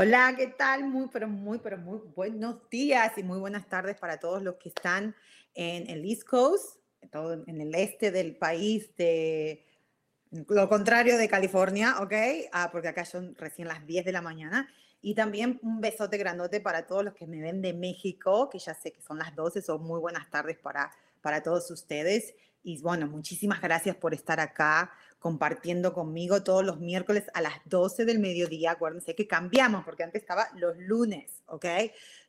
Hola, ¿qué tal? Muy, pero muy, pero muy buenos días y muy buenas tardes para todos los que están en el East Coast, todo en el este del país, de lo contrario de California, ¿ok? Ah, porque acá son recién las 10 de la mañana. Y también un besote grandote para todos los que me ven de México, que ya sé que son las 12, son muy buenas tardes para, para todos ustedes. Y bueno, muchísimas gracias por estar acá compartiendo conmigo todos los miércoles a las 12 del mediodía. Acuérdense que cambiamos porque antes estaba los lunes, ¿ok?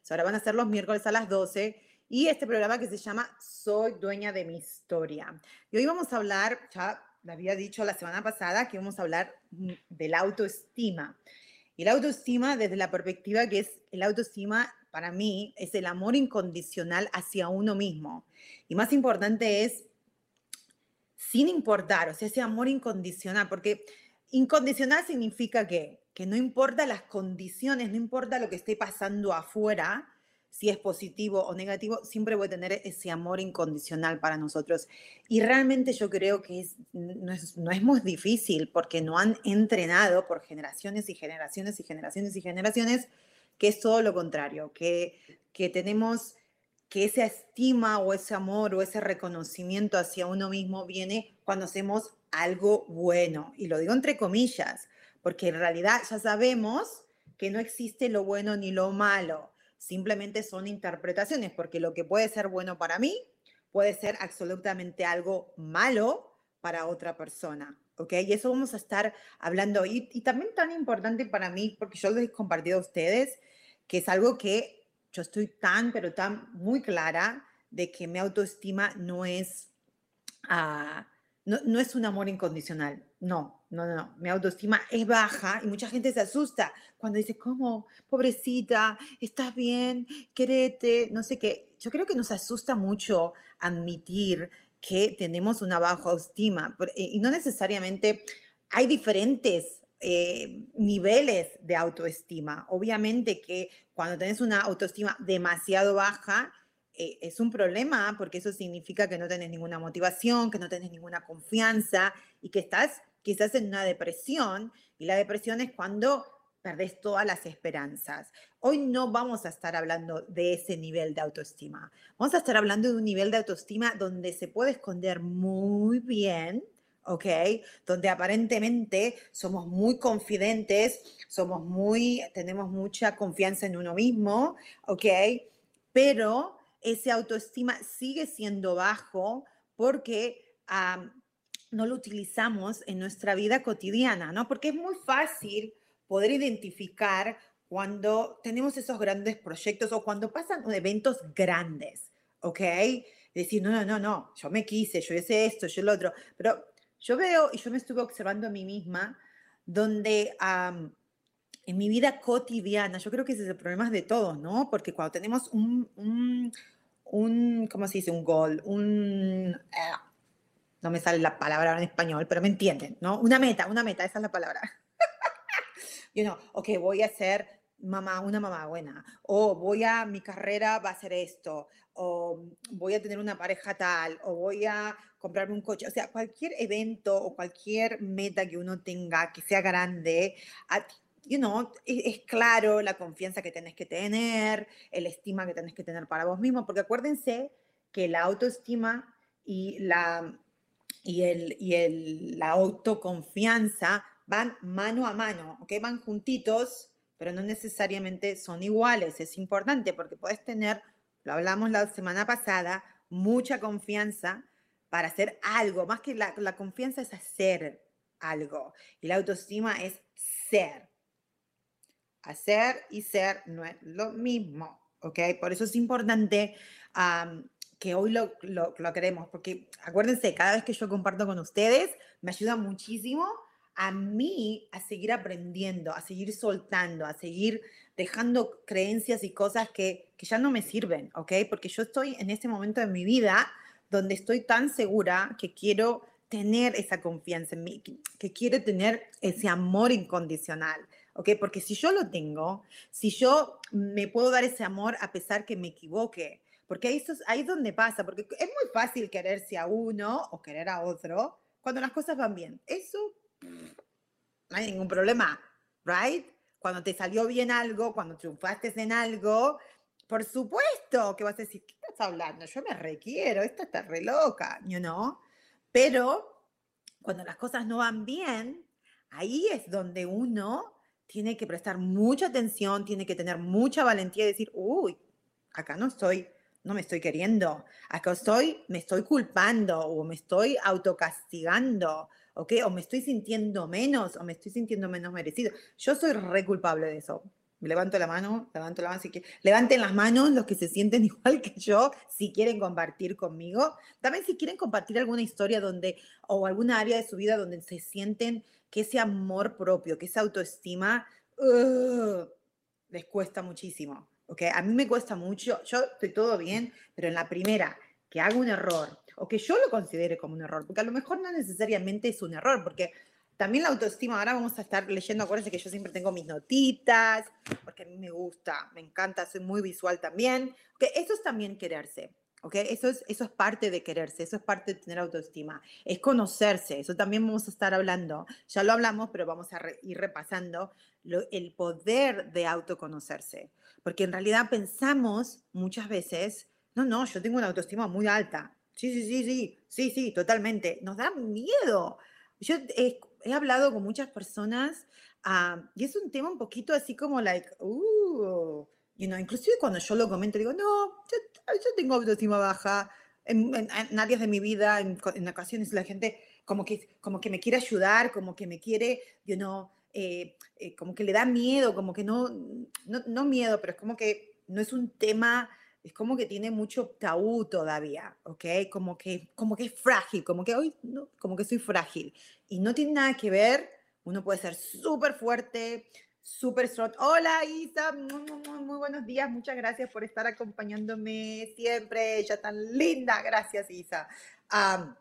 ahora van a ser los miércoles a las 12 y este programa que se llama Soy dueña de mi historia. Y hoy vamos a hablar, ya le había dicho la semana pasada, que vamos a hablar de la autoestima. Y la autoestima desde la perspectiva que es el autoestima para mí es el amor incondicional hacia uno mismo. Y más importante es sin importar, o sea, ese amor incondicional, porque incondicional significa que, que no importa las condiciones, no importa lo que esté pasando afuera, si es positivo o negativo, siempre voy a tener ese amor incondicional para nosotros. Y realmente yo creo que no, es, no es muy difícil porque no han entrenado por generaciones y generaciones y generaciones y generaciones, que es todo lo contrario, que, que tenemos que esa estima o ese amor o ese reconocimiento hacia uno mismo viene cuando hacemos algo bueno. Y lo digo entre comillas, porque en realidad ya sabemos que no existe lo bueno ni lo malo. Simplemente son interpretaciones, porque lo que puede ser bueno para mí puede ser absolutamente algo malo para otra persona. ¿Ok? Y eso vamos a estar hablando. Y, y también tan importante para mí, porque yo les he compartido a ustedes, que es algo que yo estoy tan, pero tan muy clara de que mi autoestima no es, uh, no, no, es un amor incondicional. No, no, no, Mi autoestima es baja y mucha gente se asusta cuando dice, ¿cómo? Pobrecita, estás bien, querete, no sé qué. Yo creo que nos asusta mucho admitir que tenemos una baja autoestima y no necesariamente hay diferentes eh, niveles de autoestima. Obviamente que cuando tienes una autoestima demasiado baja, eh, es un problema porque eso significa que no tienes ninguna motivación, que no tienes ninguna confianza y que estás quizás en una depresión. Y la depresión es cuando perdés todas las esperanzas. Hoy no vamos a estar hablando de ese nivel de autoestima. Vamos a estar hablando de un nivel de autoestima donde se puede esconder muy bien ¿ok? Donde aparentemente somos muy confidentes, somos muy, tenemos mucha confianza en uno mismo, ¿ok? Pero ese autoestima sigue siendo bajo porque no lo utilizamos en nuestra vida cotidiana, ¿no? Porque es muy fácil poder identificar cuando tenemos esos grandes proyectos o cuando pasan eventos grandes, ¿ok? Decir, no, no, no, no, yo me quise, yo hice esto, yo lo otro, pero yo veo, y yo me estuve observando a mí misma, donde en mi vida cotidiana, yo creo que ese es el problema de todos, ¿no? Porque cuando tenemos un, un, un ¿cómo se dice? Un gol, un... Ah, no me sale la palabra en español, pero me entienden, ¿no? Una meta, una meta, esa es la palabra. you know, ok, voy a ser mamá, una mamá buena, o voy a, mi carrera va a ser esto, o voy a tener una pareja tal, o voy a comprarme un coche, o sea, cualquier evento o cualquier meta que uno tenga que sea grande, you know, e, es, claro la confianza que tenés que tener, el estima que tenés que tener para vos mismo, porque acuérdense que la autoestima y la, y el, y el, la autoconfianza van mano a mano, ¿ok? Van juntitos, pero no necesariamente son iguales. Es importante porque puedes tener lo hablamos la semana pasada, mucha confianza para hacer algo, más que la, la confianza es hacer algo y la autoestima es ser. Hacer y ser no es lo mismo, ¿ok? Por eso es importante que hoy lo, lo, lo, queremos, porque acuérdense, cada vez que yo comparto con ustedes, me ayuda muchísimo a mí a seguir aprendiendo, a seguir soltando, a seguir dejando creencias y cosas que, que ya no me sirven, ¿ok? Porque yo estoy en este momento de mi vida donde estoy tan segura que quiero tener esa confianza en mí, que quiero tener ese amor incondicional, ¿ok? Porque si yo lo tengo, si yo me puedo dar ese amor a pesar que me equivoque, porque ahí, es, ahí es donde pasa, porque es muy fácil quererse a uno o querer a otro cuando las cosas van bien. Eso no hay ningún problema, ¿right? Cuando te salió bien algo, cuando triunfaste en algo, por supuesto que vas a decir, ¿qué estás hablando? Yo me requiero, esta está re loca, you know? Pero cuando las cosas no van bien, ahí es donde uno tiene que prestar mucha atención, tiene que tener mucha valentía y decir, uy, acá no estoy, no me estoy queriendo, acá estoy, me estoy culpando o me estoy autocastigando ¿ok? O me estoy sintiendo menos, o me estoy sintiendo menos merecido. Yo soy re culpable de eso. Levanto la mano, levanto la mano, si levanten las manos los que se sienten igual que yo, si quieren compartir conmigo. También si quieren compartir alguna historia donde, o alguna área de su vida donde se sienten que ese amor propio, que esa autoestima, les cuesta muchísimo. ¿ok? A mí me cuesta mucho, yo estoy todo bien, pero en la primera que hago un error o que yo lo considere como un error, porque a lo mejor no necesariamente es un error, porque también la autoestima, ahora vamos a estar leyendo, acuérdense que yo siempre tengo mis notitas, porque a mí me gusta, me encanta, soy muy visual también, que eso es también quererse. ¿ok? Eso es, eso es parte de quererse, eso es parte de tener autoestima, es conocerse, eso también vamos a estar hablando, ya lo hablamos, pero vamos a ir repasando el poder de autoconocerse, porque en realidad pensamos muchas veces, no, no, yo tengo una autoestima muy alta, Sí, sí, sí, sí, sí, sí, totalmente. Nos da miedo. Yo he, he hablado con muchas personas uh, y es un tema un poquito así como, like, uh, you know, inclusive cuando yo lo comento, digo, no, yo, yo tengo autoestima baja en, en, en, áreas de mi vida, en, en, ocasiones la gente como que, como que me quiere ayudar, como que me quiere, you know, eh, eh, como que le da miedo, como que no, no, no miedo, pero es como que no es un tema es como que tiene mucho tabú todavía, ¿ok? Como que, como que es frágil, como que hoy, no, como que soy frágil. Y no tiene nada que ver, uno puede ser súper fuerte, súper strong. Hola Isa, muy, muy, muy, buenos días, muchas gracias por estar acompañándome siempre, ella tan linda, gracias Isa. Um,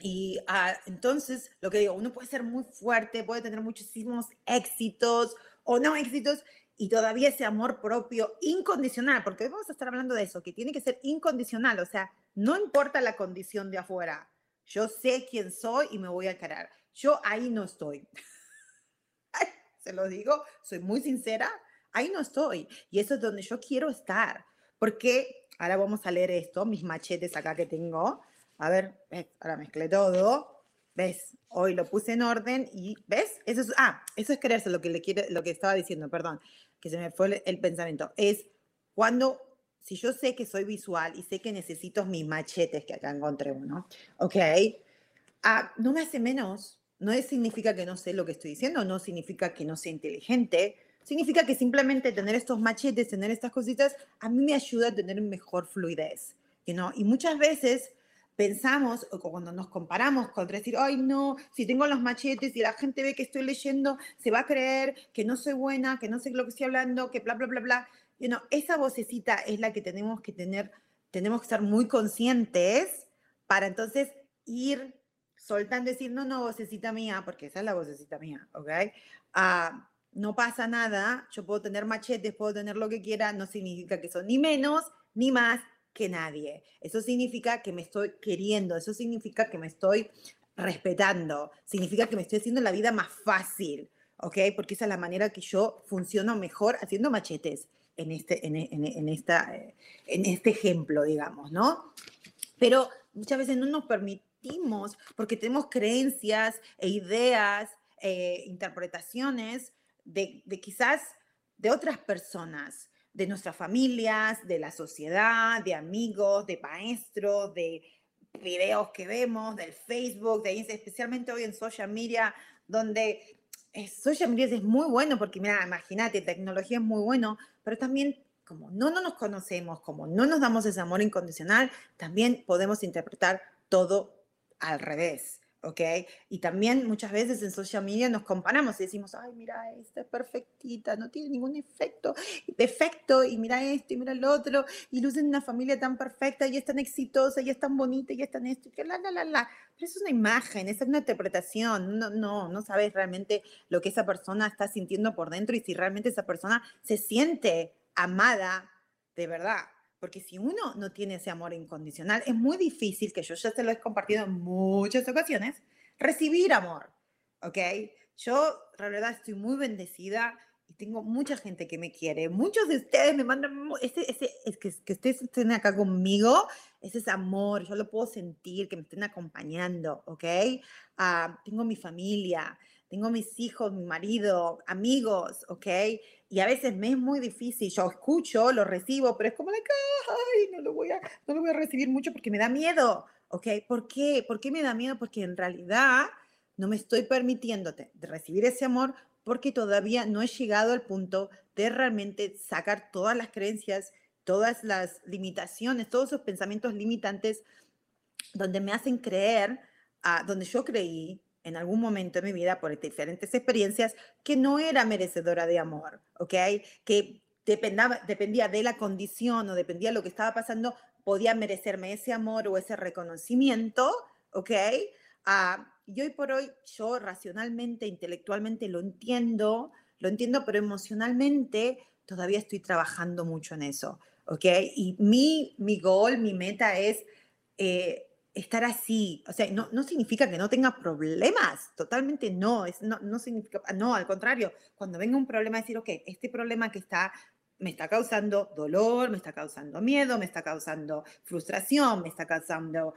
y uh, entonces, lo que digo, uno puede ser muy fuerte, puede tener muchísimos éxitos o no éxitos, y todavía ese amor propio incondicional, porque hoy vamos a estar hablando de eso, que tiene que ser incondicional, o sea, no importa la condición de afuera, yo sé quién soy y me voy a querer. Yo ahí no estoy. Se lo digo, soy muy sincera, ahí no estoy. Y eso es donde yo quiero estar. Porque ahora vamos a leer esto, mis machetes acá que tengo. A ver, ahora mezclé todo. ¿Ves? Hoy lo puse en orden y ¿ves? Eso es, ah, eso es quererse, lo que, le quiere, lo que estaba diciendo, perdón, que se me fue el, pensamiento. Es cuando, si yo sé que soy visual y sé que necesito mis machetes, que acá encontré uno, ¿ok? Ah, no me hace menos. No significa que no sé lo que estoy diciendo, no significa que no sea inteligente, significa que simplemente tener estos machetes, tener estas cositas, a mí me ayuda a tener mejor fluidez. ¿no? Y muchas veces pensamos, o cuando nos comparamos con decir, ay no, si tengo los machetes y la gente ve que estoy leyendo, se va a creer que no soy buena, que no sé lo que estoy hablando, que bla, bla, bla, bla. You know, esa vocecita es la que tenemos que tener, tenemos que estar muy conscientes para entonces ir soltando, decir, no, no, vocecita mía, porque esa es la vocecita mía, ¿ok? Uh, no pasa nada, yo puedo tener machetes, puedo tener lo que quiera, no significa que son ni menos ni más que nadie. Eso significa que me estoy queriendo, eso significa que me estoy respetando, significa que me estoy haciendo la vida más fácil, ¿ok? Porque esa es la manera que yo funciono mejor haciendo machetes en este, en, esta, en este ejemplo, digamos, ¿no? Pero muchas veces no nos permitimos porque tenemos creencias e ideas, eh, interpretaciones de, de quizás de otras personas, de nuestras familias, de la sociedad, de amigos, de maestros, de videos que vemos, del Facebook, de especialmente hoy en social media, donde eh, social media es muy bueno porque, mira, imagínate, tecnología es muy bueno, pero también como no, no nos conocemos, como no nos damos ese amor incondicional, también podemos interpretar todo al revés. ¿Ok? Y también muchas veces en social media nos comparamos y decimos, ay, mira, esta es perfectita, no tiene ningún efecto, defecto, y mira esto, y mira el otro, y lucen una familia tan perfecta, y es tan exitosa, y es tan bonita, y es tan esto, y que la, la, la, la. Pero es una imagen, es una interpretación, no, no, no sabes realmente lo que esa persona está sintiendo por dentro y si realmente esa persona se siente amada de verdad. Porque si uno no tiene ese amor incondicional, es muy difícil, que yo ya se lo he compartido en muchas ocasiones, recibir amor. ¿Ok? Yo, la verdad, estoy muy bendecida y tengo mucha gente que me quiere. Muchos de ustedes me mandan, ese, ese, es que, que ustedes estén acá conmigo, ese es amor, yo lo puedo sentir, que me estén acompañando, ¿ok? Uh, tengo mi familia, tengo mis hijos, mi marido, amigos, ¿ok? Y a veces me es muy difícil, yo escucho, lo recibo, pero es como, like, ay, no lo, voy a, no lo voy a recibir mucho porque me da miedo, ¿ok? ¿Por qué? ¿Por qué me da miedo? Porque en realidad no me estoy permitiendo de recibir ese amor porque todavía no he llegado al punto de realmente sacar todas las creencias, todas las limitaciones, todos esos pensamientos limitantes donde me hacen creer, uh, donde yo creí en algún momento de mi vida por diferentes experiencias que no era merecedora de amor, ¿ok? Que dependía de la condición o dependía de lo que estaba pasando, podía merecerme ese amor o ese reconocimiento, ¿ok? Uh, y hoy por hoy yo racionalmente, intelectualmente lo entiendo, lo entiendo, pero emocionalmente todavía estoy trabajando mucho en eso, ¿ok? Y mi, mi goal, mi meta es... Eh, estar así. O sea, no, no significa que no tenga problemas, totalmente no, es, no, no significa, no, al contrario, cuando venga un problema, decir, ok, este problema que está me está causando dolor, me está causando miedo, me está causando frustración, me está causando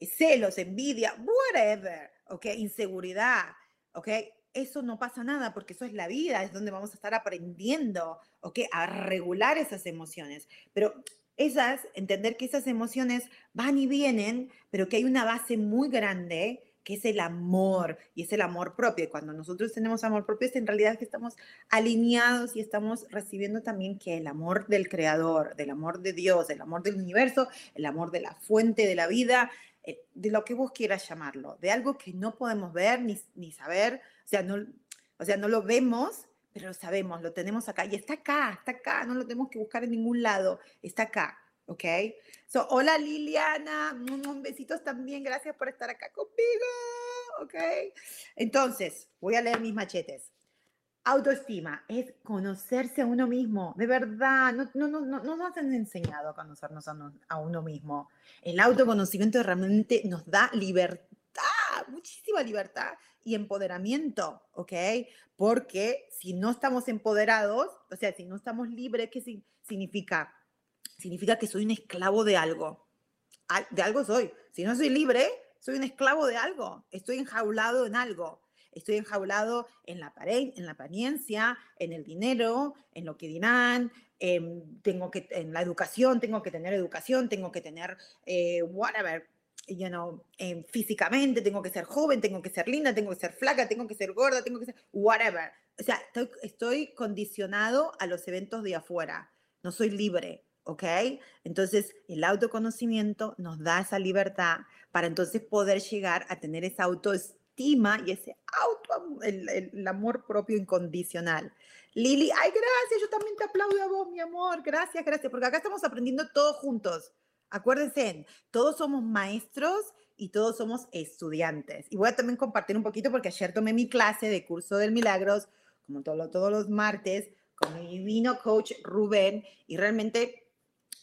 celos, envidia, whatever, ¿ok? Inseguridad, ¿ok? Eso no pasa nada porque eso es la vida, es donde vamos a estar aprendiendo, ¿ok? A regular esas emociones. Pero esas, entender que esas emociones van y vienen, pero que hay una base muy grande que es el amor y es el amor propio. Cuando nosotros tenemos amor propio, es en realidad que estamos alineados y estamos recibiendo también que el amor del Creador, del amor de Dios, el amor del universo, el amor de la fuente de la vida, eh, de lo que vos quieras llamarlo, de algo que no podemos ver ni, ni saber, o sea, no, o sea, no lo vemos, pero lo sabemos, lo tenemos acá y está acá, está acá, no lo tenemos que buscar en ningún lado, está acá, ¿ok? So, hola Liliana, un besitos también, gracias por estar acá conmigo, ¿ok? Entonces, voy a leer mis machetes. Autoestima es conocerse a uno mismo, de verdad, no, no, no, no, nos han enseñado a conocernos a, a uno mismo. El autoconocimiento realmente nos da libertad, muchísima libertad y empoderamiento, ¿ok? Porque si no estamos empoderados, o sea, si no estamos libres, ¿qué significa? Significa que soy un esclavo de algo. De algo soy. Si no soy libre, soy un esclavo de algo. Estoy enjaulado en algo. Estoy enjaulado en la, en la apariencia, en el dinero, en lo que dirán, tengo que, en la educación, tengo que tener educación, tengo que tener eh, whatever, you know, eh, físicamente, tengo que ser joven, tengo que ser linda, tengo que ser flaca, tengo que ser gorda, tengo que ser whatever. O sea, estoy, estoy condicionado a los eventos de afuera, no soy libre, ¿ok? Entonces, el autoconocimiento nos da esa libertad para entonces poder llegar a tener esa autoestima y ese auto, el, el amor propio incondicional. Lili, ay, gracias, yo también te aplaudo a vos, mi amor, gracias, gracias, porque acá estamos aprendiendo todos juntos. Acuérdense, todos somos maestros y todos somos estudiantes. Y voy a también compartir un poquito porque ayer tomé mi clase de curso del milagros, como todo, todos los martes, con mi divino coach Rubén, y realmente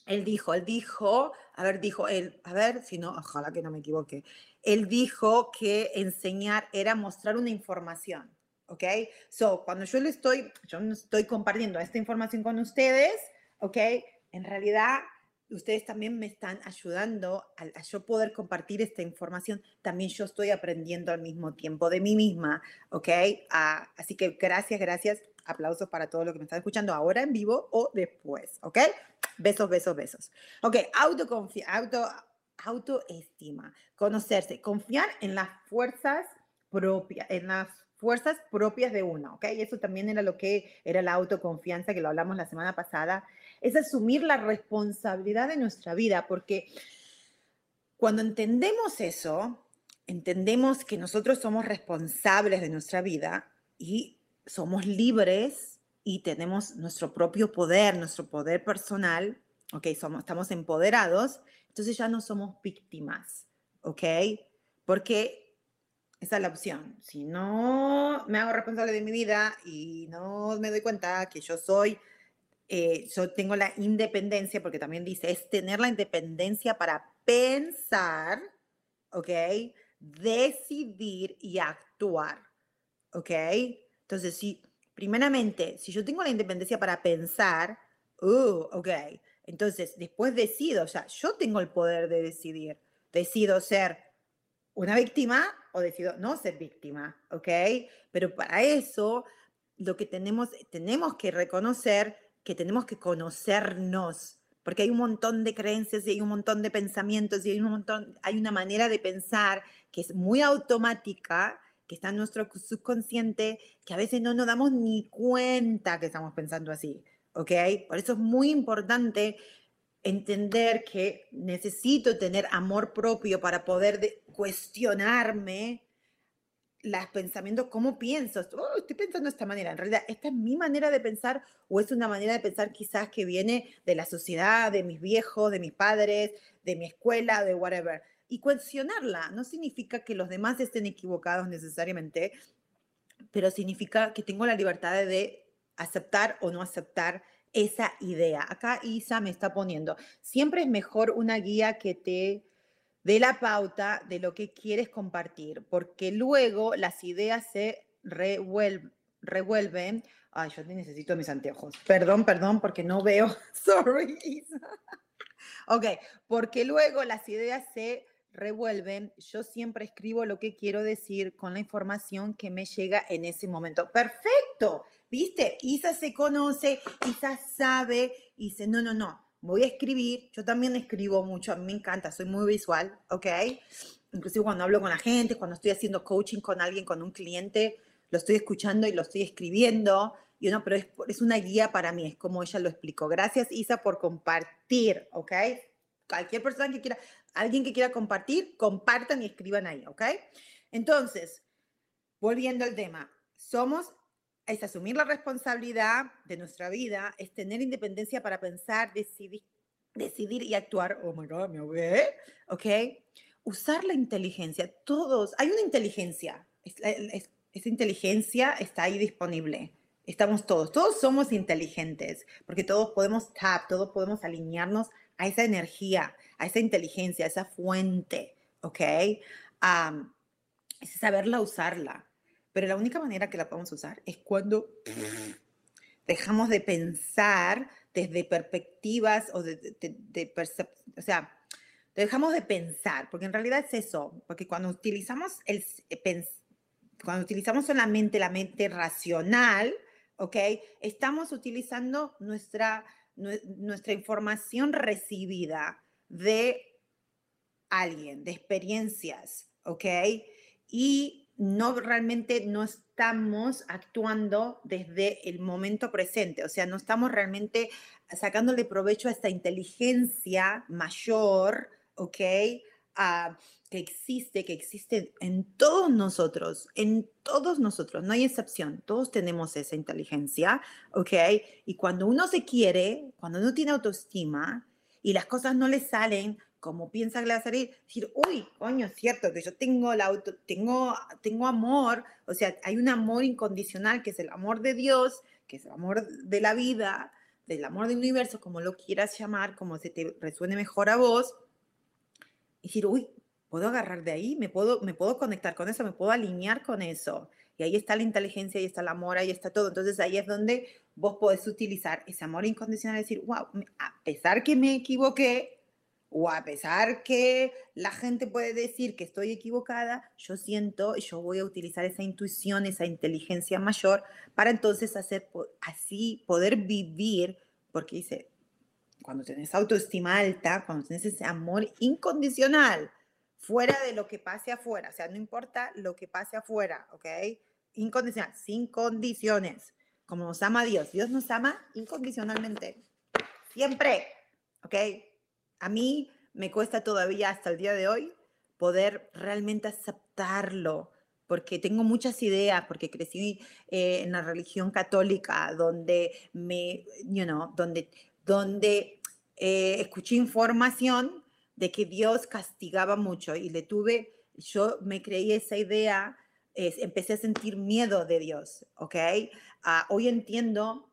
él dijo, él dijo, a ver, dijo él, a ver, si no, ojalá que no me equivoque, él dijo que enseñar era mostrar una información, ¿ok? So, cuando yo le estoy, yo no estoy compartiendo esta información con ustedes, ¿ok? En realidad ustedes también me están ayudando a, yo poder compartir esta información. También yo estoy aprendiendo al mismo tiempo de mí misma, ¿ok? Ah, así que gracias, gracias. Aplausos para todos los que me están escuchando ahora en vivo o después, ¿ok? Besos, besos, besos. Ok, autoconfianza, auto, autoestima, conocerse, confiar en las fuerzas propias, en las fuerzas propias de uno, ¿ok? Y eso también era lo que era la autoconfianza, que lo hablamos la semana pasada, es asumir la responsabilidad de nuestra vida, porque cuando entendemos eso, entendemos que nosotros somos responsables de nuestra vida y somos libres y tenemos nuestro propio poder, nuestro poder personal, ¿ok? Somos, estamos empoderados, entonces ya no somos víctimas, ¿ok? Porque esa es la opción. Si no me hago responsable de mi vida y no me doy cuenta que yo soy, eh, yo tengo la independencia, porque también dice, es tener la independencia para pensar, ¿ok? decidir y actuar. ¿Ok? Entonces, si, primeramente, si yo tengo la independencia para pensar, uh, ok, entonces después decido, o sea, yo tengo el poder de decidir. Decido ser una víctima o decido no ser víctima, ¿ok? Pero para eso, lo que tenemos, tenemos que reconocer que tenemos que conocernos, porque hay un montón de creencias y hay un montón de pensamientos y hay un montón, hay una manera de pensar que es muy automática, que está en nuestro subconsciente, que a veces no nos damos ni cuenta que estamos pensando así, ¿ok? Por eso es muy importante entender que necesito tener amor propio para poder cuestionarme los pensamientos, cómo pienso, oh, estoy pensando de esta manera, en realidad, ¿esta es mi manera de pensar o es una manera de pensar quizás que viene de la sociedad, de mis viejos, de mis padres, de mi escuela, de whatever? Y cuestionarla no significa que los demás estén equivocados necesariamente, pero significa que tengo la libertad de aceptar o no aceptar esa idea. Acá Isa me está poniendo, siempre es mejor una guía que te de la pauta de lo que quieres compartir, porque luego las ideas se revuelven. Ay, yo necesito mis anteojos. Perdón, perdón, porque no veo. Sorry, Isa. Ok, porque luego las ideas se revuelven. Yo siempre escribo lo que quiero decir con la información que me llega en ese momento. Perfecto, ¿viste? Isa se conoce, Isa sabe, dice, no, no, no, voy a escribir, yo también escribo mucho, a mí me encanta, soy muy visual, ¿ok? Inclusive cuando hablo con la gente, cuando estoy haciendo coaching con alguien, con un cliente, lo estoy escuchando y lo estoy escribiendo. Y no, pero es, es una guía para mí, es como ella lo explicó. Gracias, Isa, por compartir, ¿ok? Cualquier persona que quiera, alguien que quiera compartir, compartan y escriban ahí, ¿ok? Entonces, volviendo al tema, somos es asumir la responsabilidad de nuestra vida, es tener independencia para pensar, decidir, y actuar. Oh my God, me ahogué. ¿Ok? Usar la inteligencia. Todos, hay una inteligencia. esa inteligencia está ahí disponible. Estamos todos, todos somos inteligentes, porque todos podemos tap, todos podemos alinearnos a esa energía, a esa inteligencia, a esa fuente, ¿ok? es saberla usarla. Pero la única manera que la podemos usar es cuando dejamos de pensar desde perspectivas o de, de, o sea, dejamos de pensar, porque en realidad es eso, porque cuando utilizamos, el, eh, cuando utilizamos solamente la mente racional, ¿ok? Estamos utilizando nuestra, nuestra información recibida de alguien, de experiencias, ¿ok? Y no realmente no estamos actuando desde el momento presente, o sea, no estamos realmente sacándole provecho a esta inteligencia mayor, ¿ok? Ah, que existe, que existe en todos nosotros, en todos nosotros, no hay excepción, todos tenemos esa inteligencia, ¿ok? Y cuando uno se quiere, cuando uno tiene autoestima y las cosas no le salen como piensa salir, decir, uy, coño, cierto que yo tengo, la auto, tengo, tengo amor, o sea, hay un amor incondicional que es el amor de Dios, que es el amor de la vida, del amor del universo, como lo quieras llamar, como se te resuene mejor a vos, y decir, uy, puedo agarrar de ahí, me puedo, me puedo conectar con eso, me puedo alinear con eso. Y ahí está la inteligencia, ahí está el amor, ahí está todo. Entonces ahí es donde vos podés utilizar ese amor incondicional y decir, wow, a pesar que me equivoqué, o a pesar que la gente puede decir que estoy equivocada, yo siento, yo voy a utilizar esa intuición, esa inteligencia mayor para entonces hacer así poder vivir, porque dice, cuando tenés autoestima alta, cuando tenés ese amor incondicional, fuera de lo que pase afuera, o sea, no importa lo que pase afuera, ¿ok? Incondicional, sin condiciones, como nos ama Dios. Dios nos ama incondicionalmente, siempre, ¿ok? A mí me cuesta todavía hasta el día de hoy poder realmente aceptarlo, porque tengo muchas ideas, porque crecí eh, en la religión católica, donde me, you know, donde, donde eh, escuché información de que Dios castigaba mucho y le tuve, yo me creí esa idea, empecé a sentir miedo de Dios, ¿ok? Ah, hoy entiendo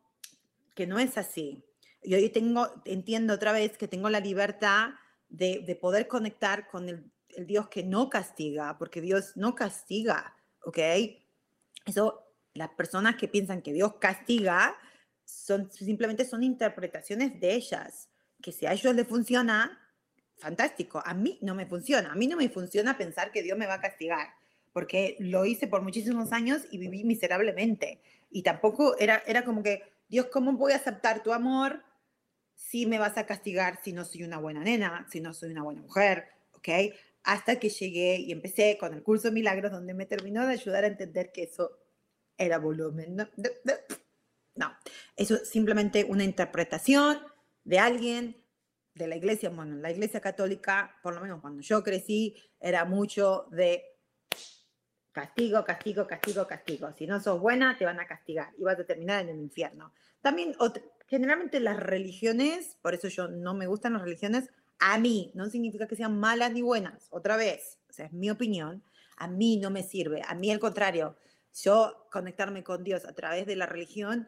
que no es así. Y hoy tengo, entiendo otra vez que tengo la libertad de, de poder conectar con el, el, Dios que no castiga, porque Dios no castiga, ¿ok? Eso, las personas que piensan que Dios castiga, son, simplemente son interpretaciones de ellas, que si a ellos les funciona, fantástico. A mí no me funciona. A mí no me funciona pensar que Dios me va a castigar, porque lo hice por muchísimos años y viví miserablemente. Y tampoco era, era como que, Dios, ¿cómo voy a aceptar tu amor si me vas a castigar si no soy una buena nena, si no soy una buena mujer? ¿Ok? Hasta que llegué y empecé con el curso milagros, donde me terminó de ayudar a entender que eso era volumen. No, no, eso es simplemente una interpretación de alguien de la iglesia, bueno, la iglesia católica, por lo menos cuando yo crecí, era mucho de castigo, castigo, castigo, castigo. Si no sos buena, te van a castigar y vas a terminar en el infierno. También, generalmente las religiones, por eso yo no me gustan las religiones, a mí, no significa que sean malas ni buenas, otra vez, o sea, es mi opinión, a mí no me sirve, a mí al contrario, yo conectarme con Dios a través de la religión,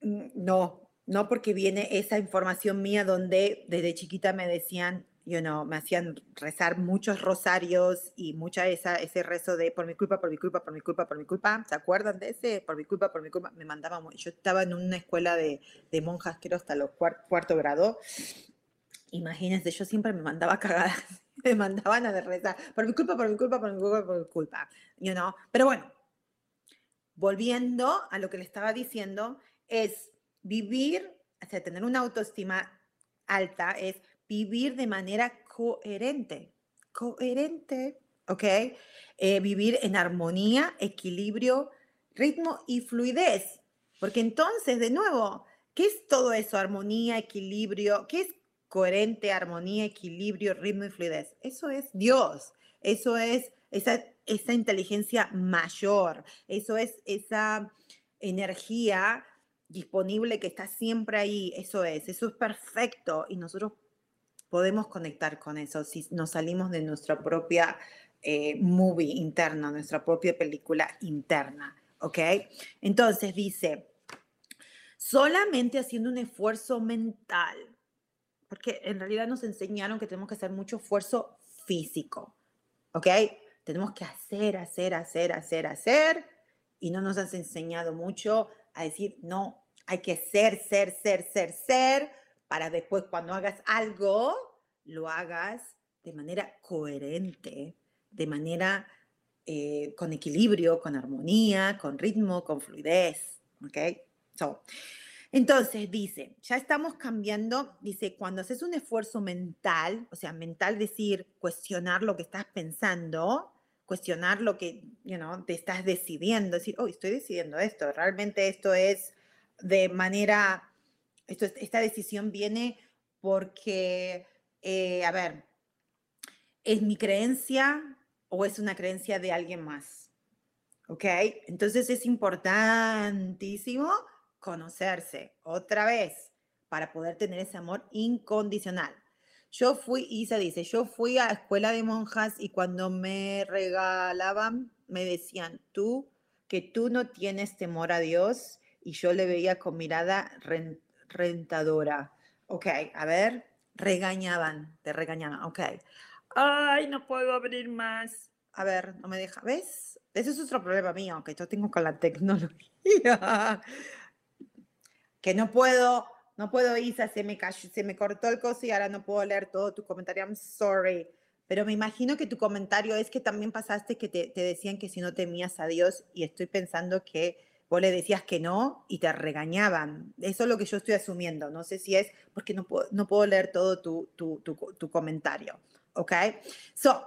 no, no porque viene esa información mía donde desde chiquita me decían, you know, me hacían rezar muchos rosarios y mucha esa, ese rezo de por mi culpa, por mi culpa, por mi culpa, por mi culpa. ¿Se acuerdan de ese? Por mi culpa, por mi culpa. Me mandaban, yo estaba en una escuela de, de monjas, creo, hasta los cuarto grado. Imagínense, yo siempre me mandaba cagadas, me mandaban a rezar por mi culpa, por mi culpa, por mi culpa, por mi culpa, you know. Pero bueno, volviendo a lo que le estaba diciendo, es vivir, o sea, tener una autoestima alta es vivir de manera coherente, coherente, ¿ok? Eh, vivir en armonía, equilibrio, ritmo y fluidez. Porque entonces, de nuevo, ¿qué es todo eso? Armonía, equilibrio, ¿qué es coherente, armonía, equilibrio, ritmo y fluidez? Eso es Dios, eso es esa, esa inteligencia mayor, eso es esa energía disponible que está siempre ahí, eso es, eso es perfecto y nosotros podemos conectar con eso si nos salimos de nuestra propia eh, movie interna, nuestra propia película interna, ¿ok? Entonces dice, solamente haciendo un esfuerzo mental, porque en realidad nos enseñaron que tenemos que hacer mucho esfuerzo físico, ¿ok? Tenemos que hacer, hacer, hacer, hacer, hacer, y no nos has enseñado mucho a decir, no, hay que ser, ser, ser, ser, ser, para después cuando hagas algo, lo hagas de manera coherente, de manera eh, con equilibrio, con armonía, con ritmo, con fluidez. ¿Ok? So, entonces dice, ya estamos cambiando, dice, cuando haces un esfuerzo mental, o sea, mental decir, cuestionar lo que estás pensando, cuestionar lo que, you know, te estás decidiendo, decir, oh, estoy decidiendo esto, realmente esto es de manera, esto, esta decisión viene porque, eh, a ver, ¿es mi creencia o es una creencia de alguien más? ¿Ok? Entonces es importantísimo conocerse otra vez para poder tener ese amor incondicional. Yo fui, Isa dice, yo fui a escuela de monjas y cuando me regalaban, me decían, tú, que tú no tienes temor a Dios y yo le veía con mirada rentadora. Ok, a ver, regañaban, te regañaban, ok. Ay, no puedo abrir más. A ver, no me deja, ¿ves? Ese es otro problema mío, que yo tengo con la tecnología. que no puedo no puedo, Isa, se me cayó, se me cortó el coso y ahora no puedo leer todo tu comentario. I'm sorry. Pero me imagino que tu comentario es que también pasaste que te, te decían que si no temías a Dios y estoy pensando que vos le decías que no y te regañaban. Eso es lo que yo estoy asumiendo. No sé si es porque no puedo, no puedo leer todo tu, tu, tu, tu comentario. ¿Ok? So,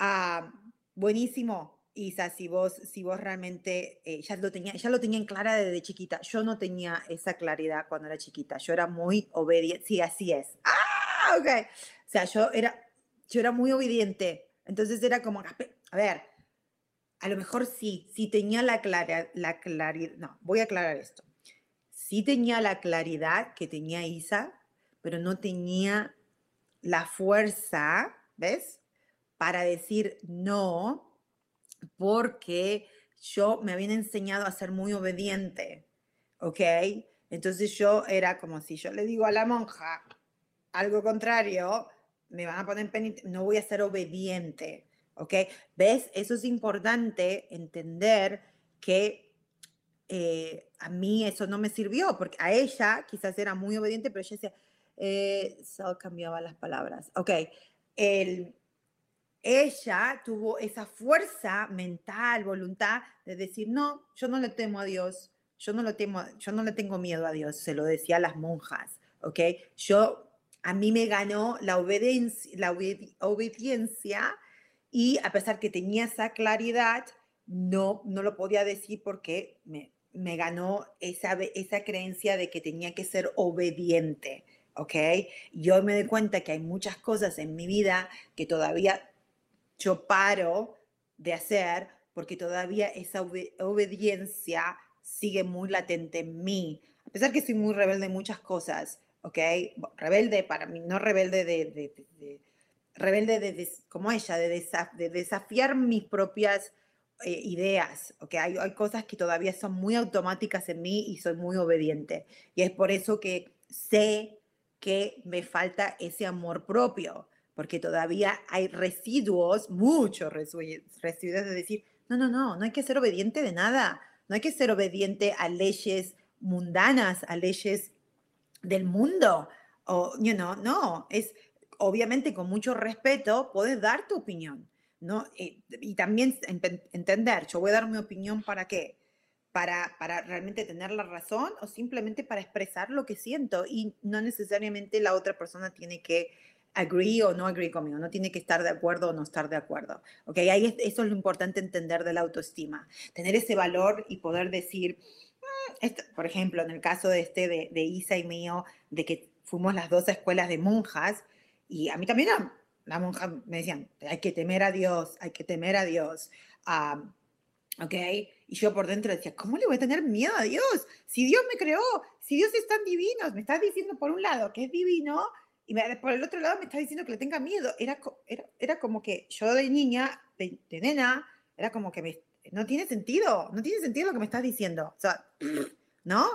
uh, buenísimo. Isa, si vos, si vos realmente eh, ya, lo tenía, ya lo tenía en clara desde chiquita. Yo no tenía esa claridad cuando era chiquita. Yo era muy obediente. Sí, así es. Ah, ok. O sea, yo era, yo era muy obediente. Entonces era como, a ver, a lo mejor sí, sí tenía la, clara, la claridad. No, voy a aclarar esto. Sí tenía la claridad que tenía Isa, pero no tenía la fuerza, ¿ves? Para decir no porque yo me habían enseñado a ser muy obediente, ¿ok? Entonces yo era como si yo le digo a la monja algo contrario, me van a poner penitencia, no voy a ser obediente, ¿ok? ¿Ves? Eso es importante entender que eh, a mí eso no me sirvió, porque a ella quizás era muy obediente, pero ella decía, eh, cambiaba las palabras, ¿ok? El, ella tuvo esa fuerza mental, voluntad de decir, no, yo no le temo a Dios, yo no, lo temo, yo no le tengo miedo a Dios, se lo decía a las monjas, ¿ok? Yo, a mí me ganó la obediencia, la obediencia y a pesar que tenía esa claridad, no, no lo podía decir porque me, me ganó esa, esa creencia de que tenía que ser obediente, ¿ok? Yo me doy cuenta que hay muchas cosas en mi vida que todavía yo paro de hacer porque todavía esa obediencia sigue muy latente en mí. A pesar que soy muy rebelde en muchas cosas, ¿ok? Rebelde para mí, no rebelde de, rebelde de, como ella, de, de desafiar mis propias eh, ideas, ¿ok? Hay, hay cosas que todavía son muy automáticas en mí y soy muy obediente. Y es por eso que sé que me falta ese amor propio porque todavía hay residuos, muchos residuos de decir, no, no, no, no hay que ser obediente de nada, no hay que ser obediente a leyes mundanas, a leyes del mundo, o, you know, no, es obviamente con mucho respeto, puedes dar tu opinión, ¿no? Y, también entender, yo voy a dar mi opinión para qué, para, para, realmente tener la razón o simplemente para expresar lo que siento y no necesariamente la otra persona tiene que agree o no agree conmigo, no tiene que estar de acuerdo o no estar de acuerdo. ¿Ok? Ahí eso es lo importante entender de la autoestima, tener ese valor y poder decir, mm, por ejemplo, en el caso de este, de, de, Isa y mío, de que fuimos las dos escuelas de monjas, y a mí también la monja me decían, hay que temer a Dios, hay que temer a Dios. ¿Ok? Y yo por dentro decía, ¿cómo le voy a tener miedo a Dios? Si Dios me creó, si Dios es tan divino, me estás diciendo por un lado que es divino, y por el otro lado me está diciendo que le tenga miedo. Era, era, era como que yo de niña, de, nena, era como que no tiene sentido, no tiene sentido lo que me estás diciendo. ¿no?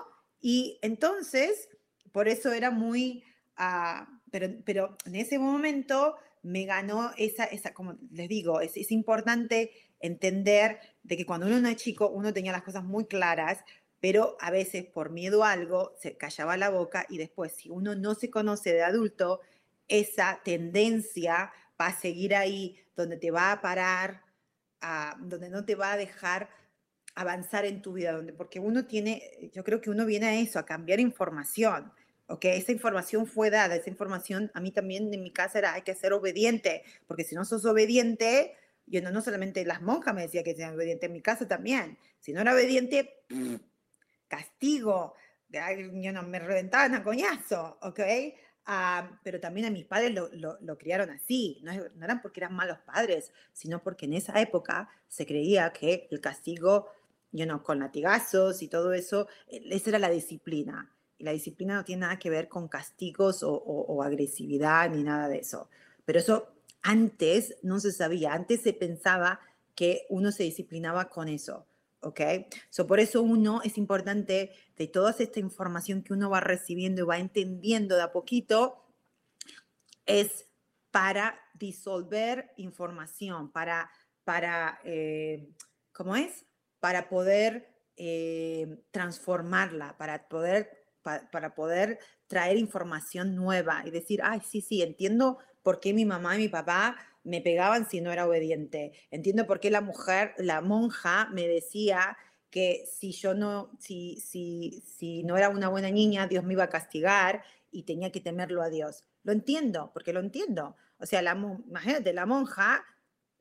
Y entonces, por eso era muy, uh, pero, pero en ese momento me ganó esa, esa como les digo, es, es importante entender de que cuando uno no es chico, uno tenía las cosas muy claras, pero a veces por miedo a algo se callaba la boca y después si uno no se conoce de adulto, esa tendencia va a seguir ahí donde te va a parar, donde no te va a dejar avanzar en tu vida, donde, porque uno tiene, yo creo que uno viene a eso, a cambiar información. ¿Ok? Esa información fue dada, esa información a mí también en mi casa era hay que ser obediente, porque si no sos obediente, yo no, no solamente las monjas me decían que sean obediente, en mi casa también, si no era obediente, castigo, yo no, me reventaban a coñazo, ¿ok? Ah, pero también a mis padres lo, lo, criaron así, no, no, eran porque eran malos padres, sino porque en esa época se creía que el castigo, you know, con latigazos y todo eso, eh, esa era la disciplina. Y la disciplina no tiene nada que ver con castigos o, agresividad ni nada de eso. Pero eso antes no se sabía, antes se pensaba que uno se disciplinaba con eso. ¿ok? So, por eso uno es importante de toda esta información que uno va recibiendo y va entendiendo de a poquito, es para disolver información, para, para eh, ¿cómo es? Para poder eh, transformarla, para poder para poder traer información nueva y decir, ay, sí, sí, entiendo por qué mi mamá y mi papá me pegaban si no era obediente. Entiendo por qué la mujer, la monja, me decía que si yo no, si, si, si no era una buena niña, Dios me iba a castigar y tenía que temerlo a Dios. Lo entiendo, porque lo entiendo. O sea, la, imagínate, la monja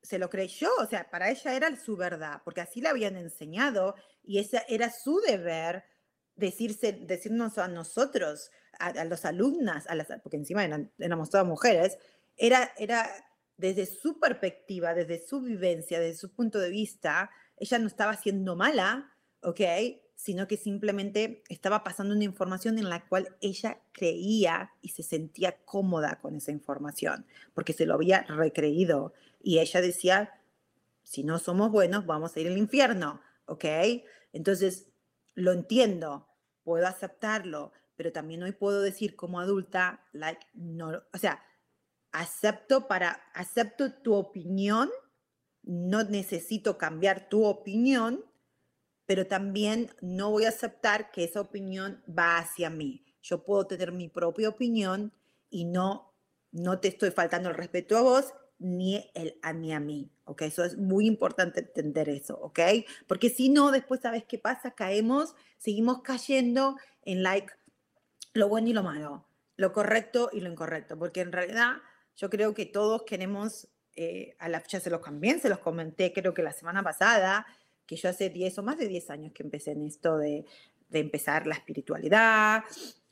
se lo creyó, o sea, para ella era su verdad, porque así la habían enseñado y esa era su deber decirse, decirnos a nosotros, a, los alumnas, a las, porque encima éramos todas mujeres, era, era desde su perspectiva, desde su vivencia, desde su punto de vista, ella no estaba siendo mala, ¿ok? Sino que simplemente estaba pasando una información en la cual ella creía y se sentía cómoda con esa información, porque se lo había recreído. Y ella decía, si no somos buenos, vamos a ir al infierno, ¿ok? Entonces, lo entiendo, puedo aceptarlo, pero también hoy puedo decir como adulta, like, no, o sea, acepto para, acepto tu opinión, no necesito cambiar tu opinión, pero también no voy a aceptar que esa opinión va hacia mí. Yo puedo tener mi propia opinión y no, no te estoy faltando el respeto a vos ni, el, a, ni a mí. ¿Ok? Eso es muy importante entender eso, ¿ok? Porque si no, después, ¿sabes qué pasa? Caemos, seguimos cayendo en like lo bueno y lo malo, lo correcto y lo incorrecto, porque en realidad yo creo que todos queremos, eh, a la fecha se los cambié, se los comenté creo que la semana pasada, que yo hace 10 o más de 10 años que empecé en esto de, de empezar la espiritualidad,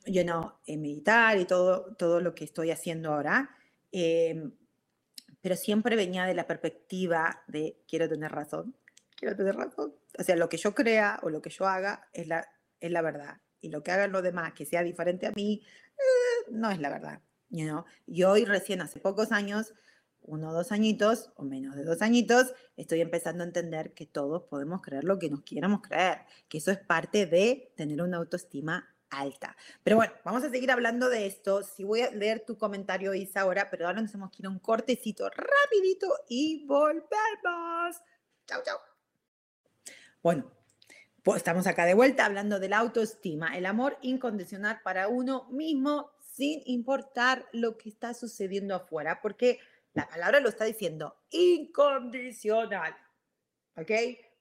yo no, meditar y todo, todo lo que estoy haciendo ahora. Eh, pero siempre venía de la perspectiva de quiero tener razón, quiero tener razón. O sea, lo que yo crea o lo que yo haga es la, es la verdad. Y lo que hagan los demás que sea diferente a mí, eh, no es la verdad. You know? Y hoy recién, hace pocos años, uno o dos añitos, o menos de dos añitos, estoy empezando a entender que todos podemos creer lo que nos quieramos creer, que eso es parte de tener una autoestima alta. Pero bueno, vamos a seguir hablando de esto. Si voy a leer tu comentario, Isa, ahora, pero ahora nos hemos que un cortecito rapidito y volvemos. Chau, chau. Bueno, pues estamos acá de vuelta hablando de la autoestima, el amor incondicional para uno mismo sin importar lo que está sucediendo afuera, porque la palabra lo está diciendo, incondicional. ¿Ok?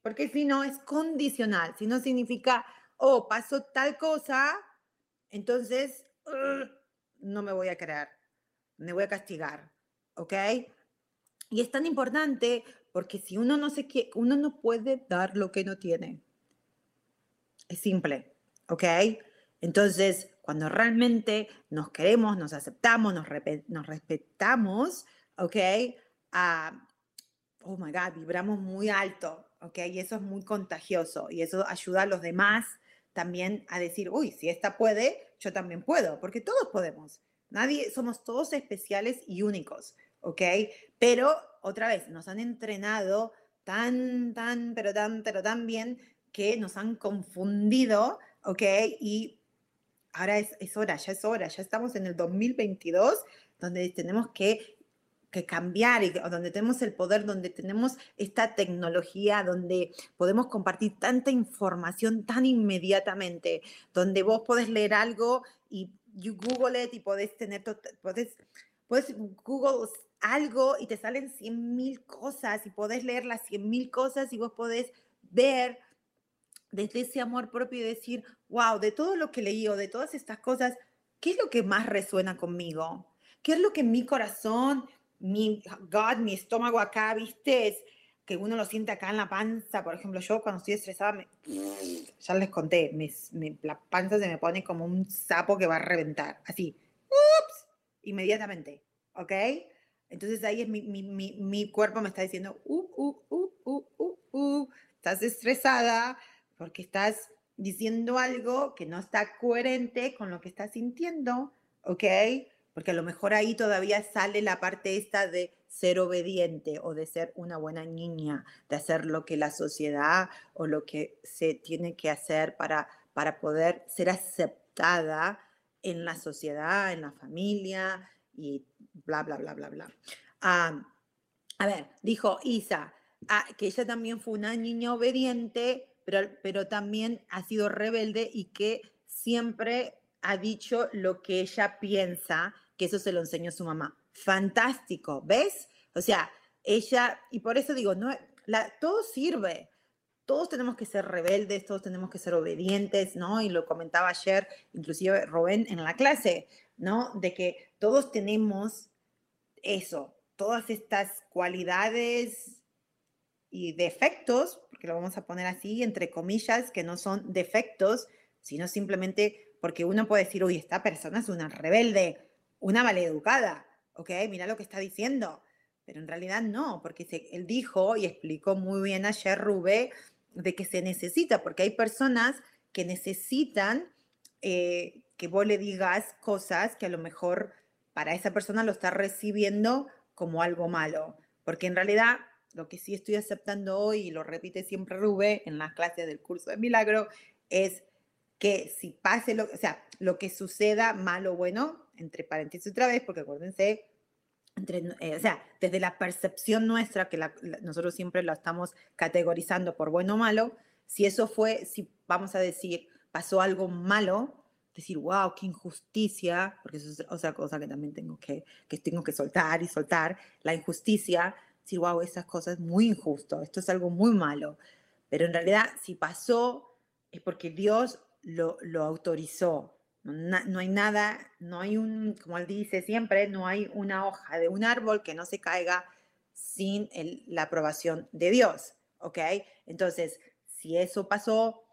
Porque si no es condicional, si no significa oh, pasó tal cosa, entonces no me voy a creer, me voy a castigar, ¿ok? Y es tan importante porque si uno no se quiere, uno no puede dar lo que no tiene. Es simple, ¿ok? Entonces, cuando realmente nos queremos, nos aceptamos, nos, respetamos, ¿ok? Ah, oh my God, vibramos muy alto, ¿ok? Y eso es muy contagioso y eso ayuda a los demás también a decir, uy, si esta puede, yo también puedo, porque todos podemos. Nadie, somos todos especiales y únicos, ¿ok? Pero otra vez, nos han entrenado tan, tan, pero tan, pero tan bien que nos han confundido, ¿ok? Y ahora es, es hora, ya es hora, ya estamos en el 2022, donde tenemos que que cambiar y donde tenemos el poder, donde tenemos esta tecnología, donde podemos compartir tanta información tan inmediatamente, donde vos podés leer algo y you Google it y podés tener, podés, podés Google algo y te salen 100 mil cosas y podés leer las 100 mil cosas y vos podés ver desde ese amor propio y decir, wow, de todo lo que leí o de todas estas cosas, ¿qué es lo que más resuena conmigo? ¿Qué es lo que en mi corazón mi God, mi estómago acá, ¿viste? Es que uno lo siente acá en la panza. Por ejemplo, yo cuando estoy estresada, me, ya les conté, la panza se me pone como un sapo que va a reventar. Así, ups, inmediatamente, ¿ok? Entonces ahí es mi, mi, mi, cuerpo me está diciendo, uh, uh, uh, uh, uh, uh, estás estresada porque estás diciendo algo que no está coherente con lo que estás sintiendo, ¿ok? Porque a lo mejor ahí todavía sale la parte esta de ser obediente o de ser una buena niña, de hacer lo que la sociedad o lo que se tiene que hacer para, para poder ser aceptada en la sociedad, en la familia y bla, bla, bla, bla, bla. a ver, dijo Isa, ah, que ella también fue una niña obediente, pero, pero también ha sido rebelde y que siempre ha dicho lo que ella piensa, que eso se lo enseñó su mamá. Fantástico, ¿ves? O sea, ella, y por eso digo, no, la, todo sirve. Todos tenemos que ser rebeldes, todos tenemos que ser obedientes, ¿no? Y lo comentaba ayer, inclusive Rubén en la clase, ¿no? De que todos tenemos eso, todas estas cualidades y defectos, porque lo vamos a poner así, entre comillas, que no son defectos, sino simplemente porque uno puede decir, uy, esta persona es una rebelde, una maleducada, ¿ok? Mira lo que está diciendo. Pero en realidad no, porque él dijo y explicó muy bien ayer Rubé de que se necesita, porque hay personas que necesitan eh, que vos le digas cosas que a lo mejor para esa persona lo está recibiendo como algo malo, porque en realidad lo que sí estoy aceptando hoy, y lo repite siempre Rubé en las clases del curso de milagro, es que si pase lo, o sea, lo que suceda, malo o bueno, entre paréntesis otra vez, porque acuérdense, entre, eh, o sea, desde la percepción nuestra, que nosotros siempre lo estamos categorizando por bueno o malo, si eso fue, si vamos a decir, pasó algo malo, decir, wow, qué injusticia, porque eso es otra cosa que también tengo que, tengo que soltar y soltar, la injusticia, decir, wow, esas cosas es muy injusto, esto es algo muy malo. Pero en realidad, si pasó, es porque Dios lo autorizó. No, hay nada, no hay un, como él dice siempre, no hay una hoja de un árbol que no se caiga sin la aprobación de Dios, ¿ok? Entonces, si eso pasó,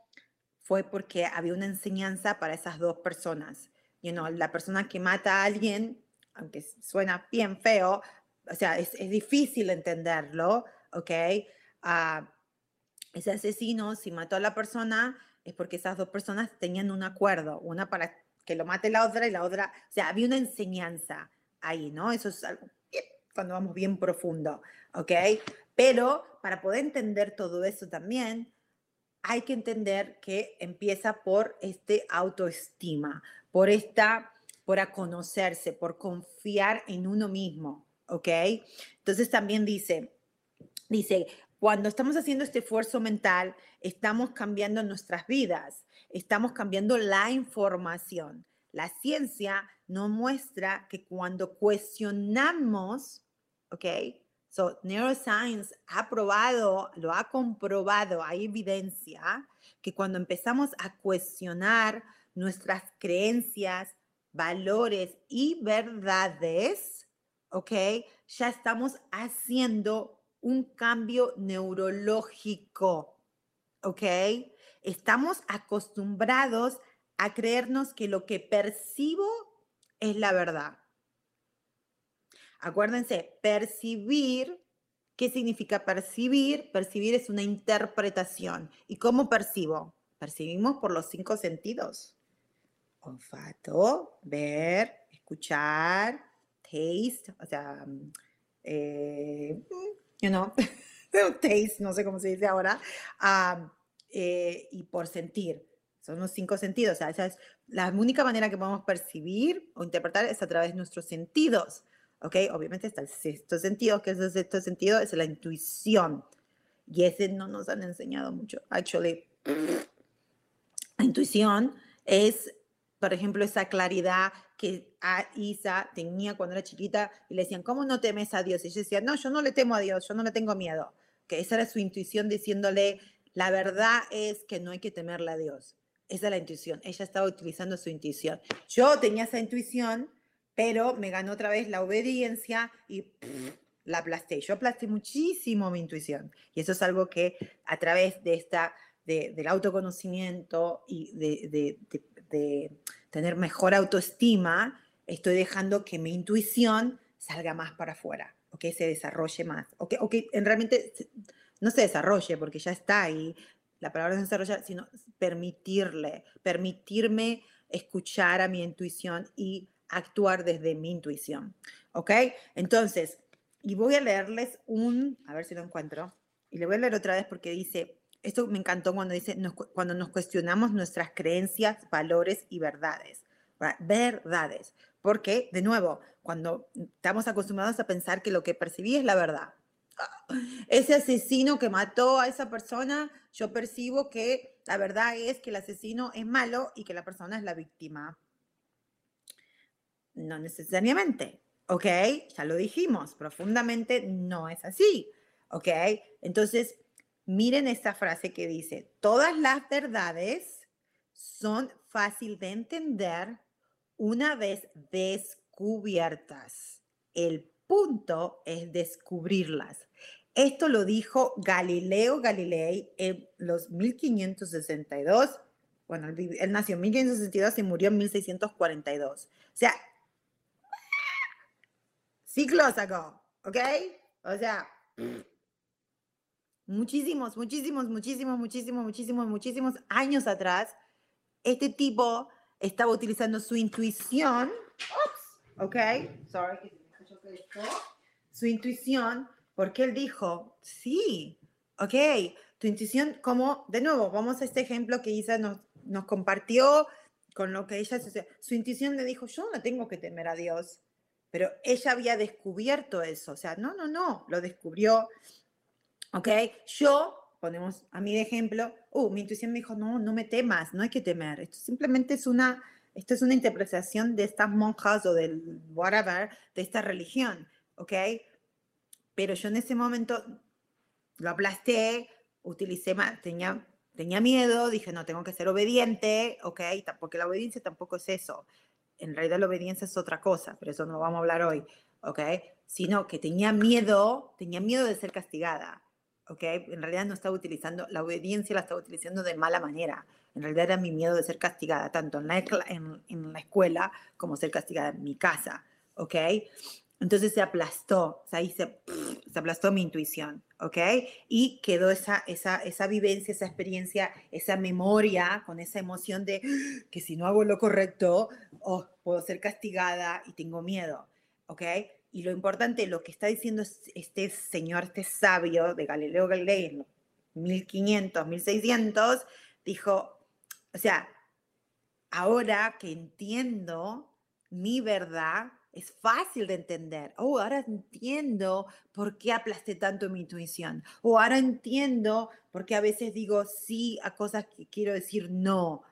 fue porque había una enseñanza para esas dos personas. You know, la persona que mata a alguien, aunque suena bien feo, o sea, es, es difícil entenderlo, ¿ok? Uh, ese asesino, si mató a la persona, es porque esas dos personas tenían un acuerdo, una para que lo mate la otra y la otra, o sea, había una enseñanza ahí, ¿no? Eso es algo cuando vamos bien profundo, ¿ok? Pero para poder entender todo eso también, hay que entender que empieza por este autoestima, por esta, por a conocerse, por confiar en uno mismo, ¿ok? Entonces también dice, dice, cuando estamos haciendo este esfuerzo mental, estamos cambiando nuestras vidas, estamos cambiando la información. La ciencia nos muestra que cuando cuestionamos, ¿ok? So, neuroscience ha probado, lo ha comprobado, hay evidencia que cuando empezamos a cuestionar nuestras creencias, valores y verdades, ¿ok? Ya estamos haciendo un cambio neurológico, ¿ok? Estamos acostumbrados a creernos que lo que percibo es la verdad. Acuérdense, percibir, ¿qué significa percibir? Percibir es una interpretación. ¿Y cómo percibo? Percibimos por los cinco sentidos. Olfato, ver, escuchar, taste, o sea, eh, you know, taste, no sé cómo se dice ahora, eh, y por sentir. Son los cinco sentidos. O sea, esa es la única manera que podemos percibir o interpretar es a través de nuestros sentidos. ¿ok? Obviamente está el sexto sentido, que es el sexto sentido, es la intuición. Y ese no nos han enseñado mucho. Actually, la intuición es, por ejemplo, esa claridad que a Isa tenía cuando era chiquita y le decían, ¿cómo no temes a Dios? Y ella decía, no, yo no le temo a Dios, yo no le tengo miedo. Que esa era su intuición diciéndole, la verdad es que no hay que temerle a Dios. Esa es la intuición. Ella estaba utilizando su intuición. Yo tenía esa intuición pero me ganó otra vez la obediencia y la aplasté. Yo aplasté muchísimo mi intuición y eso es algo que a través de esta, del autoconocimiento y de, de, tener mejor autoestima, estoy dejando que mi intuición salga más para afuera, o se desarrolle más, o que, o que en realmente no se desarrolle porque ya está ahí. La palabra no desarrollar, sino permitirle, permitirme escuchar a mi intuición y actuar desde mi intuición. ¿Ok? Entonces, y voy a leerles un, a ver si lo encuentro, y le voy a leer otra vez porque dice, esto me encantó cuando dice, cuando nos cuestionamos nuestras creencias, valores y verdades. Verdades. Porque, de nuevo, cuando estamos acostumbrados a pensar que lo que percibí es la verdad. Ese asesino que mató a esa persona, yo percibo que la verdad es que el asesino es malo y que la persona es la víctima. No necesariamente, ¿ok? Ya lo dijimos, profundamente no es así, ¿ok? Entonces, miren esta frase que dice, todas las verdades son fácil de entender una vez descubiertas. El punto es descubrirlas. Esto lo dijo Galileo Galilei en los 1562. Bueno, él nació en 1562 y murió en 1642. O sea, siglos ago, ¿ok? O sea, muchísimos, muchísimos, muchísimos, muchísimos, muchísimos, muchísimos años atrás, este tipo estaba utilizando su intuición, ¿ok? Sorry, su intuición, porque él dijo, sí, ok, tu intuición, como, de nuevo, vamos a este ejemplo que Isa nos, nos compartió con lo que ella, su intuición le dijo, yo no tengo que temer a Dios, pero ella había descubierto eso, o sea, no, no, no, lo descubrió, ok, yo, ponemos a mí de ejemplo, uh, mi intuición me dijo, no, no me temas, no hay que temer, esto simplemente es una esto es una interpretación de estas monjas o del whatever, de esta religión, ¿ok? Pero yo en ese momento lo aplasté, utilicé, tenía, tenía miedo, dije, no, tengo que ser obediente, ¿ok? Porque la obediencia tampoco es eso. En realidad la obediencia es otra cosa, pero eso no vamos a hablar hoy, ¿ok? Sino que tenía miedo, tenía miedo de ser castigada, ¿ok? En realidad no estaba utilizando, la obediencia la estaba utilizando de mala manera. En realidad era mi miedo de ser castigada, tanto en la, en, la escuela como ser castigada en mi casa, ¿ok? Entonces se aplastó, o sea, ahí se, se, aplastó mi intuición, ¿ok? Y quedó esa, esa, esa vivencia, esa experiencia, esa memoria con esa emoción de que si no hago lo correcto, oh, puedo ser castigada y tengo miedo, ¿ok? Y lo importante, lo que está diciendo este señor, este sabio de Galileo Galilei en 1500, 1600, dijo, o sea, ahora que entiendo mi verdad, es fácil de entender. Oh, ahora entiendo por qué aplasté tanto mi intuición. O ahora entiendo por qué a veces digo sí a cosas que quiero decir no.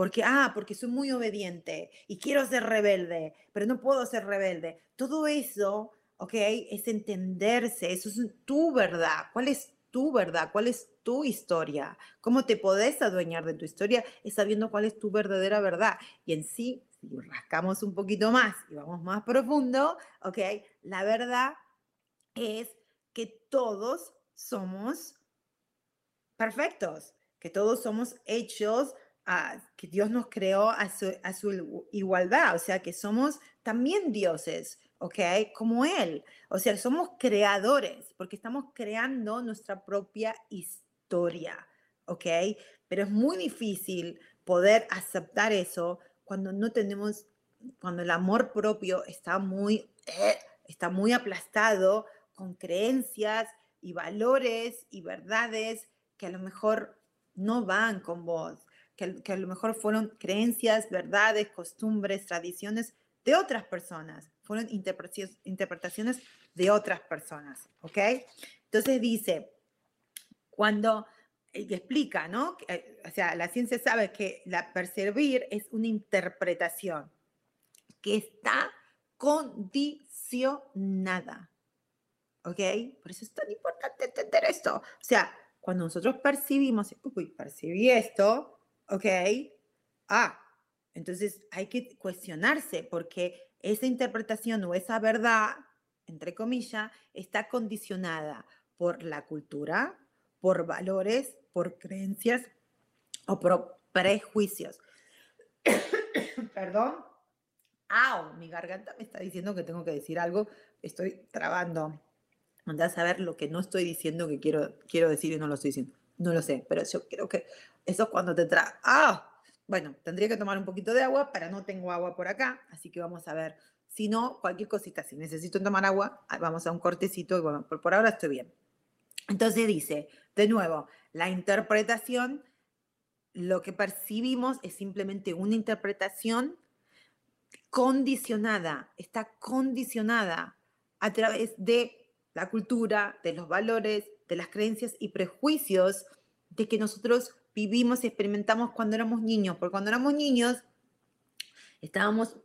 Porque, ah, porque soy muy obediente y quiero ser rebelde, pero no puedo ser rebelde. Todo eso, ¿ok? Es entenderse, eso es tu verdad. ¿Cuál es tu verdad? ¿Cuál es tu historia? ¿Cómo te podés adueñar de tu historia? Es sabiendo cuál es tu verdadera verdad. Y en sí, si rascamos un poquito más y vamos más profundo, ¿ok? La verdad es que todos somos perfectos, que todos somos hechos, a, que Dios nos creó a su, a su igualdad, o sea, que somos también dioses, ¿ok? Como Él. O sea, somos creadores, porque estamos creando nuestra propia historia, ¿ok? Pero es muy difícil poder aceptar eso cuando no tenemos, cuando el amor propio está muy, eh, está muy aplastado con creencias y valores y verdades que a lo mejor no van con vos, que, que a lo mejor fueron creencias, verdades, costumbres, tradiciones de otras personas, fueron interpretaciones de otras personas, ¿ok? Entonces dice, cuando y explica, ¿no? Eh, o sea, la ciencia sabe que la percibir es una interpretación que está condicionada. ¿Ok? Por eso es tan importante entender esto. O sea, cuando nosotros percibimos, uy, percibí esto, ¿ok? Ah, entonces hay que cuestionarse porque esa interpretación o esa verdad, entre comillas, está condicionada por la cultura, por valores, por creencias o por prejuicios. Perdón. ¡Au! Mi garganta me está diciendo que tengo que decir algo. Estoy trabando. Anda a saber lo que no estoy diciendo que quiero, quiero decir y no lo estoy diciendo. No lo sé, pero yo creo que eso es cuando te trae. ¡Ah! Bueno, tendría que tomar un poquito de agua, pero no tengo agua por acá, así que vamos a ver. Si no, cualquier cosita, si necesito tomar agua, ah, vamos a un cortecito y bueno, por, por ahora estoy bien. Entonces dice, de nuevo, la interpretación, lo que percibimos es simplemente una interpretación condicionada, está condicionada a través de la cultura, de los valores, de las creencias y prejuicios de que nosotros vivimos y experimentamos cuando éramos niños, porque cuando éramos niños estábamos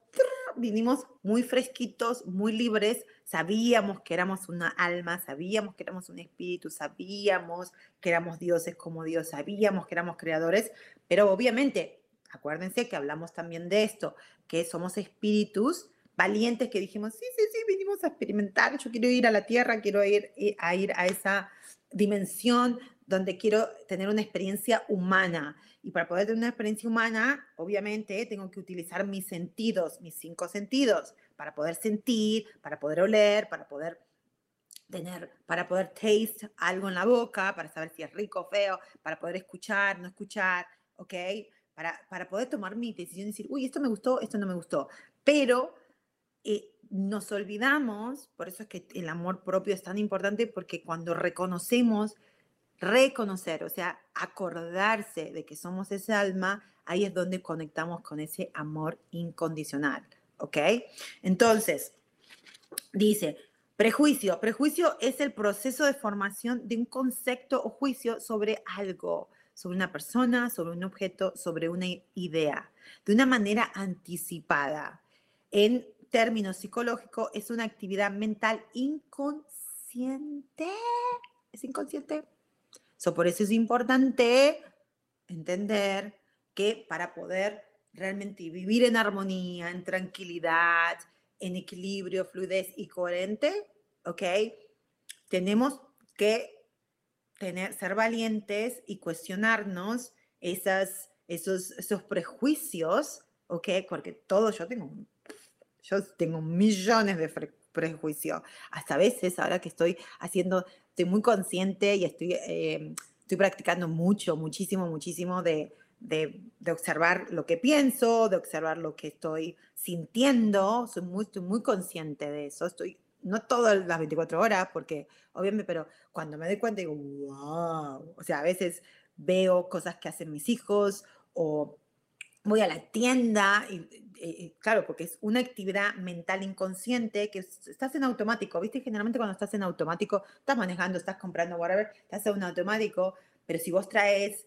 vinimos muy fresquitos, muy libres, sabíamos que éramos una alma, sabíamos que éramos un espíritu, sabíamos que éramos dioses como Dios, sabíamos que éramos creadores, pero obviamente, acuérdense que hablamos también de esto, que somos espíritus valientes que dijimos, sí, sí, sí, vinimos a experimentar, yo quiero ir a la tierra, quiero ir eh, a ir a esa dimensión donde quiero tener una experiencia humana. Y para poder tener una experiencia humana, obviamente tengo que utilizar mis sentidos, mis cinco sentidos, para poder sentir, para poder oler, para poder tener, para poder taste algo en la boca, para saber si es rico o feo, para poder escuchar, no escuchar, ¿ok? Para, para poder tomar mi decisión y decir, uy, esto me gustó, esto no me gustó. Pero eh, nos olvidamos, por eso es que el amor propio es tan importante, porque cuando reconocemos reconocer, o sea, acordarse de que somos ese alma, ahí es donde conectamos con ese amor incondicional, ¿ok? Entonces, dice, prejuicio. Prejuicio es el proceso de formación de un concepto o juicio sobre algo, sobre una persona, sobre un objeto, sobre una idea, de una manera anticipada. En términos psicológicos, es una actividad mental inconsciente. ¿Es inconsciente? Por eso es importante entender que para poder realmente vivir en armonía, en tranquilidad, en equilibrio, fluidez y coherente, ¿ok? Tenemos que tener, ser valientes y cuestionarnos esas, esos, esos prejuicios, ¿ok? Porque todo yo tengo, yo tengo millones de prejuicios. Hasta veces, ahora que estoy haciendo estoy muy consciente y estoy, eh, estoy practicando mucho, muchísimo, muchísimo de, de, observar lo que pienso, de observar lo que estoy sintiendo. Soy muy, estoy muy consciente de eso. Estoy, no todas las 24 horas, porque obviamente, pero cuando me doy cuenta digo, wow. O sea, a veces veo cosas que hacen mis hijos o voy a la tienda y, claro, porque es una actividad mental inconsciente que estás en automático, ¿viste? Generalmente cuando estás en automático, estás manejando, estás comprando, whatever, estás en automático, pero si vos traes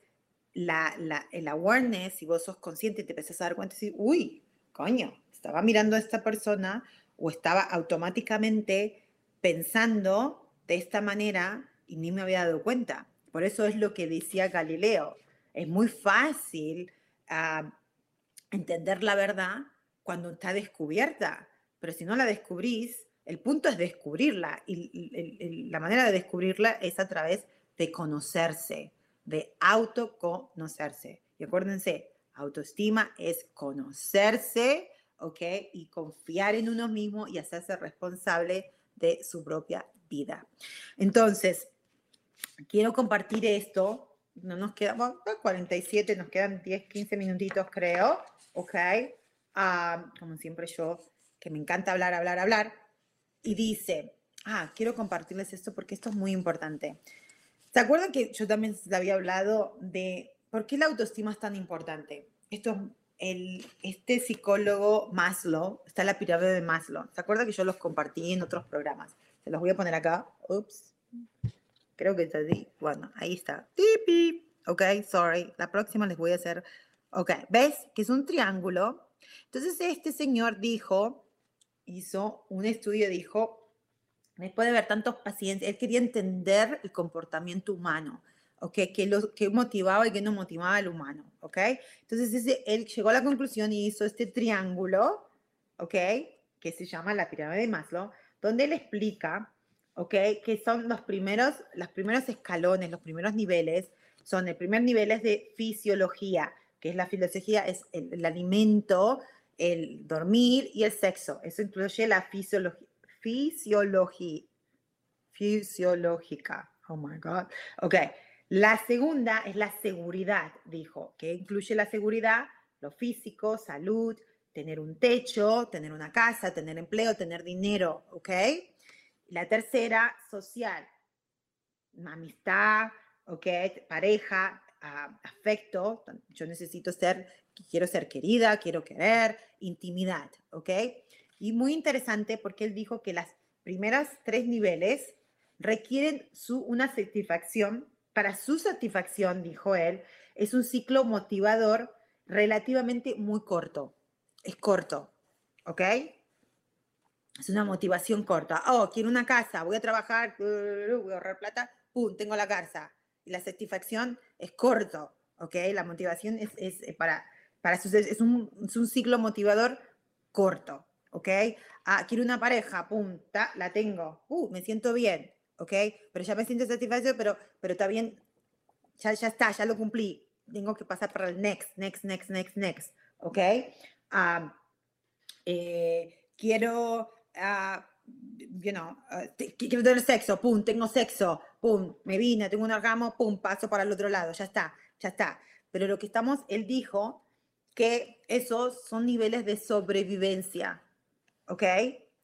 la, la, el awareness, si vos sos consciente y te empezás a dar cuenta y decir, uy, coño, estaba mirando a esta persona o estaba automáticamente pensando de esta manera y ni me había dado cuenta. Por eso es lo que decía Galileo. Es muy fácil uh, entender la verdad cuando está descubierta, pero si no la descubrís, el punto es descubrirla y, la manera de descubrirla es a través de conocerse, de autoconocerse. Y acuérdense, autoestima es conocerse, ¿ok? Y confiar en uno mismo y hacerse responsable de su propia vida. Entonces, quiero compartir esto. No nos queda, 47, nos quedan 10, 15 minutitos creo. ¿Ok? Como siempre yo, que me encanta hablar, hablar, hablar, y dice, ah, quiero compartirles esto porque esto es muy importante. ¿Se acuerdan que yo también les había hablado de por qué la autoestima es tan importante? Esto el, este psicólogo Maslow, está en la pirámide de Maslow. ¿Se acuerdan que yo los compartí en otros programas? Se los voy a poner acá. Ups. Creo que está ahí. Bueno, ahí está. Tipi. Ok, sorry. La próxima les voy a hacer Ok, ¿ves? Que es un triángulo. Entonces este señor dijo, hizo un estudio, dijo, después de ver tantos pacientes, él quería entender el comportamiento humano, ¿ok? ¿Qué, lo, qué motivaba y qué no motivaba al humano, ¿ok? Entonces él llegó a la conclusión y hizo este triángulo, ¿ok? Que se llama la pirámide de Maslow, donde él explica, ¿ok? Que son los primeros, los primeros escalones, los primeros niveles, son el primer nivel es de fisiología, que es la filosofía, es el, alimento, el dormir y el sexo. Eso incluye la fisiología, fisiología, fisiológica. Oh my God. Ok. La segunda es la seguridad, dijo, que incluye la seguridad, lo físico, salud, tener un techo, tener una casa, tener empleo, tener dinero, ¿ok? La tercera, social, amistad, ¿ok? Pareja, afecto, yo necesito ser, quiero ser querida, quiero querer, intimidad, ¿ok? Y muy interesante porque él dijo que las primeras tres niveles requieren su, una satisfacción. Para su satisfacción, dijo él, es un ciclo motivador relativamente muy corto. Es corto, ¿ok? Es una motivación corta. Oh, quiero una casa, voy a trabajar, voy a ahorrar plata, ¡pum! Tengo la casa. La satisfacción es corto, ¿ok? La motivación es, es eh, para, para es un, es un ciclo motivador corto, ¿ok? Ah, quiero una pareja, pum, ta, la tengo, uh, me siento bien, ¿ok? Pero ya me siento satisfecho, pero, pero está bien, ya, ya está, ya lo cumplí. Tengo que pasar para el next, next, next, next, next, ¿ok? eh, quiero, uh, you know, uh, quiero tener sexo, pum, tengo sexo, pum, me vine, tengo un orgasmo, pum, paso para el otro lado, ya está, ya está. Pero lo que estamos, él dijo que esos son niveles de sobrevivencia, ¿ok?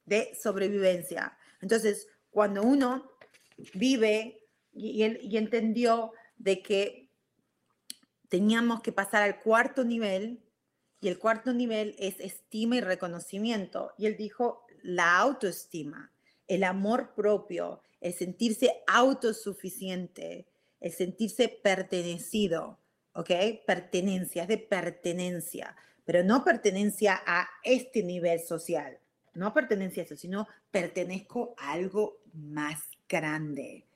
De sobrevivencia. Entonces, cuando uno vive y, y entendió de que teníamos que pasar al cuarto nivel, y el cuarto nivel es estima y reconocimiento. Y él dijo la autoestima, el amor propio, el sentirse autosuficiente, el sentirse pertenecido, ¿ok? Pertenencia, es de pertenencia, pero no pertenencia a este nivel social, no pertenencia a eso, sino pertenezco a algo más grande.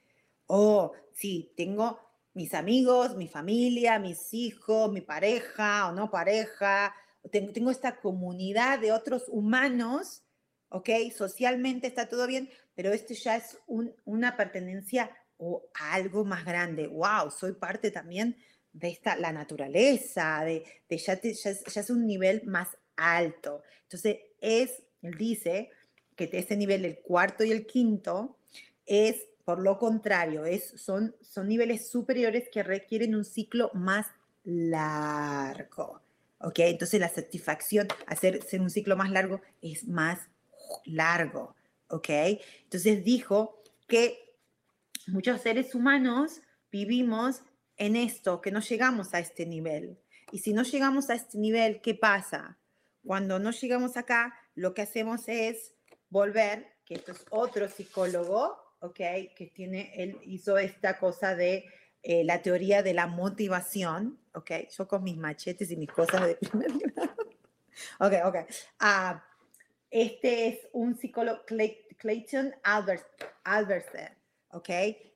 Oh, sí, tengo mis amigos, mi familia, mis hijos, mi pareja o no pareja. Tengo, tengo esta comunidad de otros humanos, ¿ok? Socialmente está todo bien, pero esto ya es una pertenencia o algo más grande. ¡Wow! Soy parte también de esta, la naturaleza, de, de ya, ya, ya, es un nivel más alto. Entonces, es, él dice que este nivel, el cuarto y el quinto, es por lo contrario, es, son, son niveles superiores que requieren un ciclo más largo. ¿Ok? Entonces la satisfacción, hacer un ciclo más largo es más largo. ¿Ok? Entonces dijo que muchos seres humanos vivimos en esto, que no llegamos a este nivel. Y si no llegamos a este nivel, ¿qué pasa? Cuando no llegamos acá, lo que hacemos es volver, que esto es otro psicólogo, ¿ok? Que tiene, él hizo esta cosa de eh, la teoría de la motivación, ¿ok? Yo con mis machetes y mis cosas de primer grado. Ok, ok. Uh, este es un psicólogo, Clayton Albertson, ¿ok?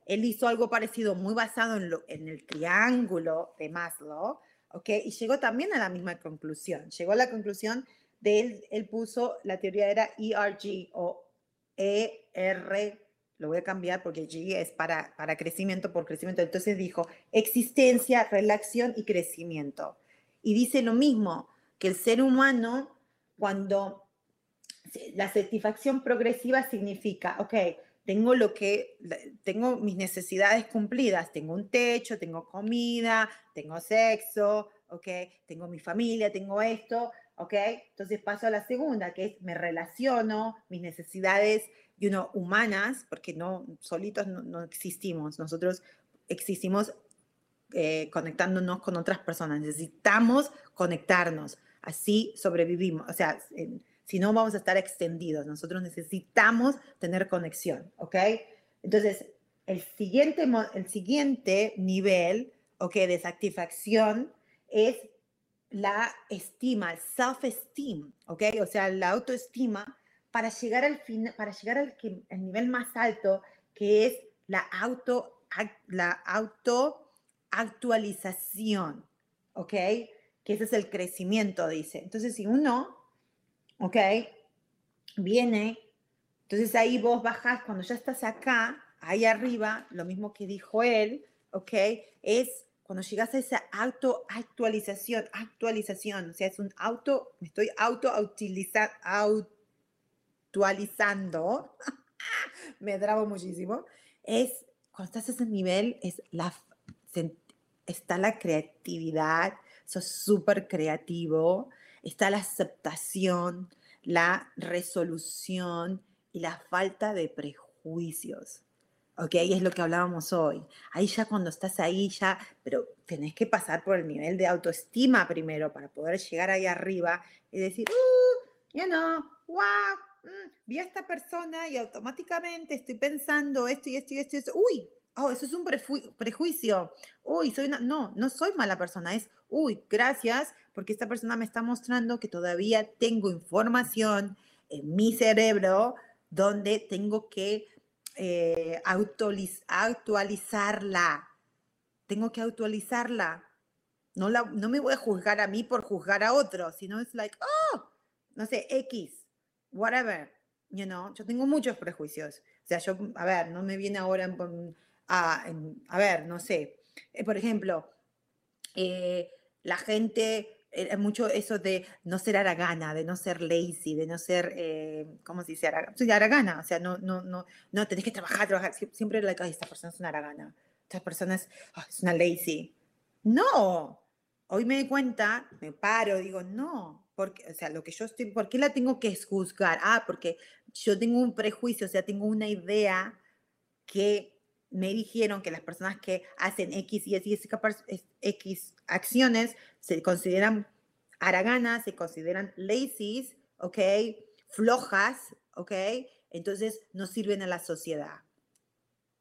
Él hizo algo parecido, muy basado en el triángulo de Maslow, ¿ok? Y llegó también a la misma conclusión. Llegó a la conclusión de él, él puso, la teoría era ERG o ER lo voy a cambiar porque G es para, para crecimiento por crecimiento. Entonces dijo existencia, relación y crecimiento. Y dice lo mismo, que el ser humano, cuando la satisfacción progresiva significa, ok, tengo lo que, tengo mis necesidades cumplidas, tengo un techo, tengo comida, tengo sexo, ok, tengo mi familia, tengo esto, ok, entonces paso a la segunda, que es me relaciono, mis necesidades you know, humanas, porque no, solitos no, existimos, nosotros existimos eh, conectándonos con otras personas, necesitamos conectarnos, así sobrevivimos, o sea, si no vamos a estar extendidos, nosotros necesitamos tener conexión, ¿ok? Entonces, el siguiente, el siguiente nivel, ¿ok? De satisfacción es la estima, el self-esteem, ¿ok? O sea, la autoestima para llegar al fin, para llegar al, nivel más alto, que es la auto, la auto actualización, ¿ok? Que ese es el crecimiento, dice. Entonces, si uno, ¿ok? Viene, entonces ahí vos bajás, cuando ya estás acá, ahí arriba, lo mismo que dijo él, ¿ok? Es cuando llegas a esa auto actualización, o sea, es un auto, me estoy auto auto actualizando, me trabo muchísimo, es cuando estás a ese nivel, es la, está la creatividad, sos súper creativo, está la aceptación, la resolución y la falta de prejuicios. ¿ok? Es lo que hablábamos hoy. Ahí ya cuando estás ahí, ya, pero tenés que pasar por el nivel de autoestima primero para poder llegar ahí arriba y decir, uh, you know, wow, Mm, vi a esta persona y automáticamente estoy pensando esto y esto y esto y esto. Uy, oh, eso es un prejuicio. Uy, soy una... No, no soy mala persona. Es, uy, gracias, porque esta persona me está mostrando que todavía tengo información en mi cerebro donde tengo que eh, actualizarla. Tengo que actualizarla. No, la, no me voy a juzgar a mí por juzgar a otro, sino es like, oh, no sé, X, whatever. You know, yo tengo muchos prejuicios. O sea, yo, a ver, no me viene ahora a, a ver, no sé. Eh, por ejemplo, eh, la gente, es mucho eso de no ser aragana, de no ser lazy, de no ser, eh, ¿cómo se dice? aragana, o sea, no, no, no, no, tenés que trabajar, trabajar. Siempre la like, esta persona es una aragana, esta persona es, ah, es una lazy. No, hoy me doy cuenta, me paro, digo, no, porque, o sea, lo que yo estoy, ¿por qué la tengo que juzgar? Ah, porque yo tengo un prejuicio, o sea, tengo una idea que me dijeron que las personas que hacen X y X, X acciones se consideran haraganas, se consideran lazy, ¿ok? Flojas, ¿ok? Entonces no sirven a la sociedad.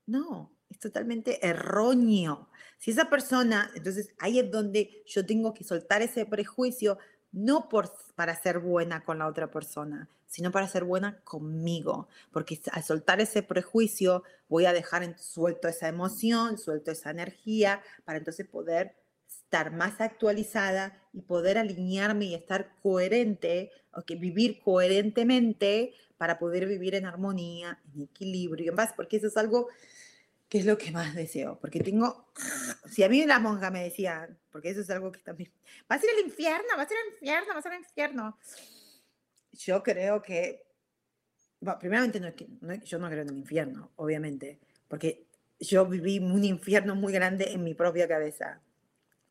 No, es totalmente erróneo. Si esa persona, entonces ahí es donde yo tengo que soltar ese prejuicio, no por, para ser buena con la otra persona, sino para ser buena conmigo, porque al soltar ese prejuicio voy a dejar suelto esa emoción, suelto esa energía, para entonces poder estar más actualizada y poder alinearme y estar coherente, o que vivir coherentemente para poder vivir en armonía, en equilibrio en paz, porque eso es algo que es lo que más deseo, porque tengo, si a mí la monja me decía, porque eso es algo que también, vas a ir al infierno, vas a ir al infierno, vas a ir al infierno, yo creo que, bueno, primeramente no, yo no creo en el infierno, obviamente, porque yo viví un infierno muy grande en mi propia cabeza,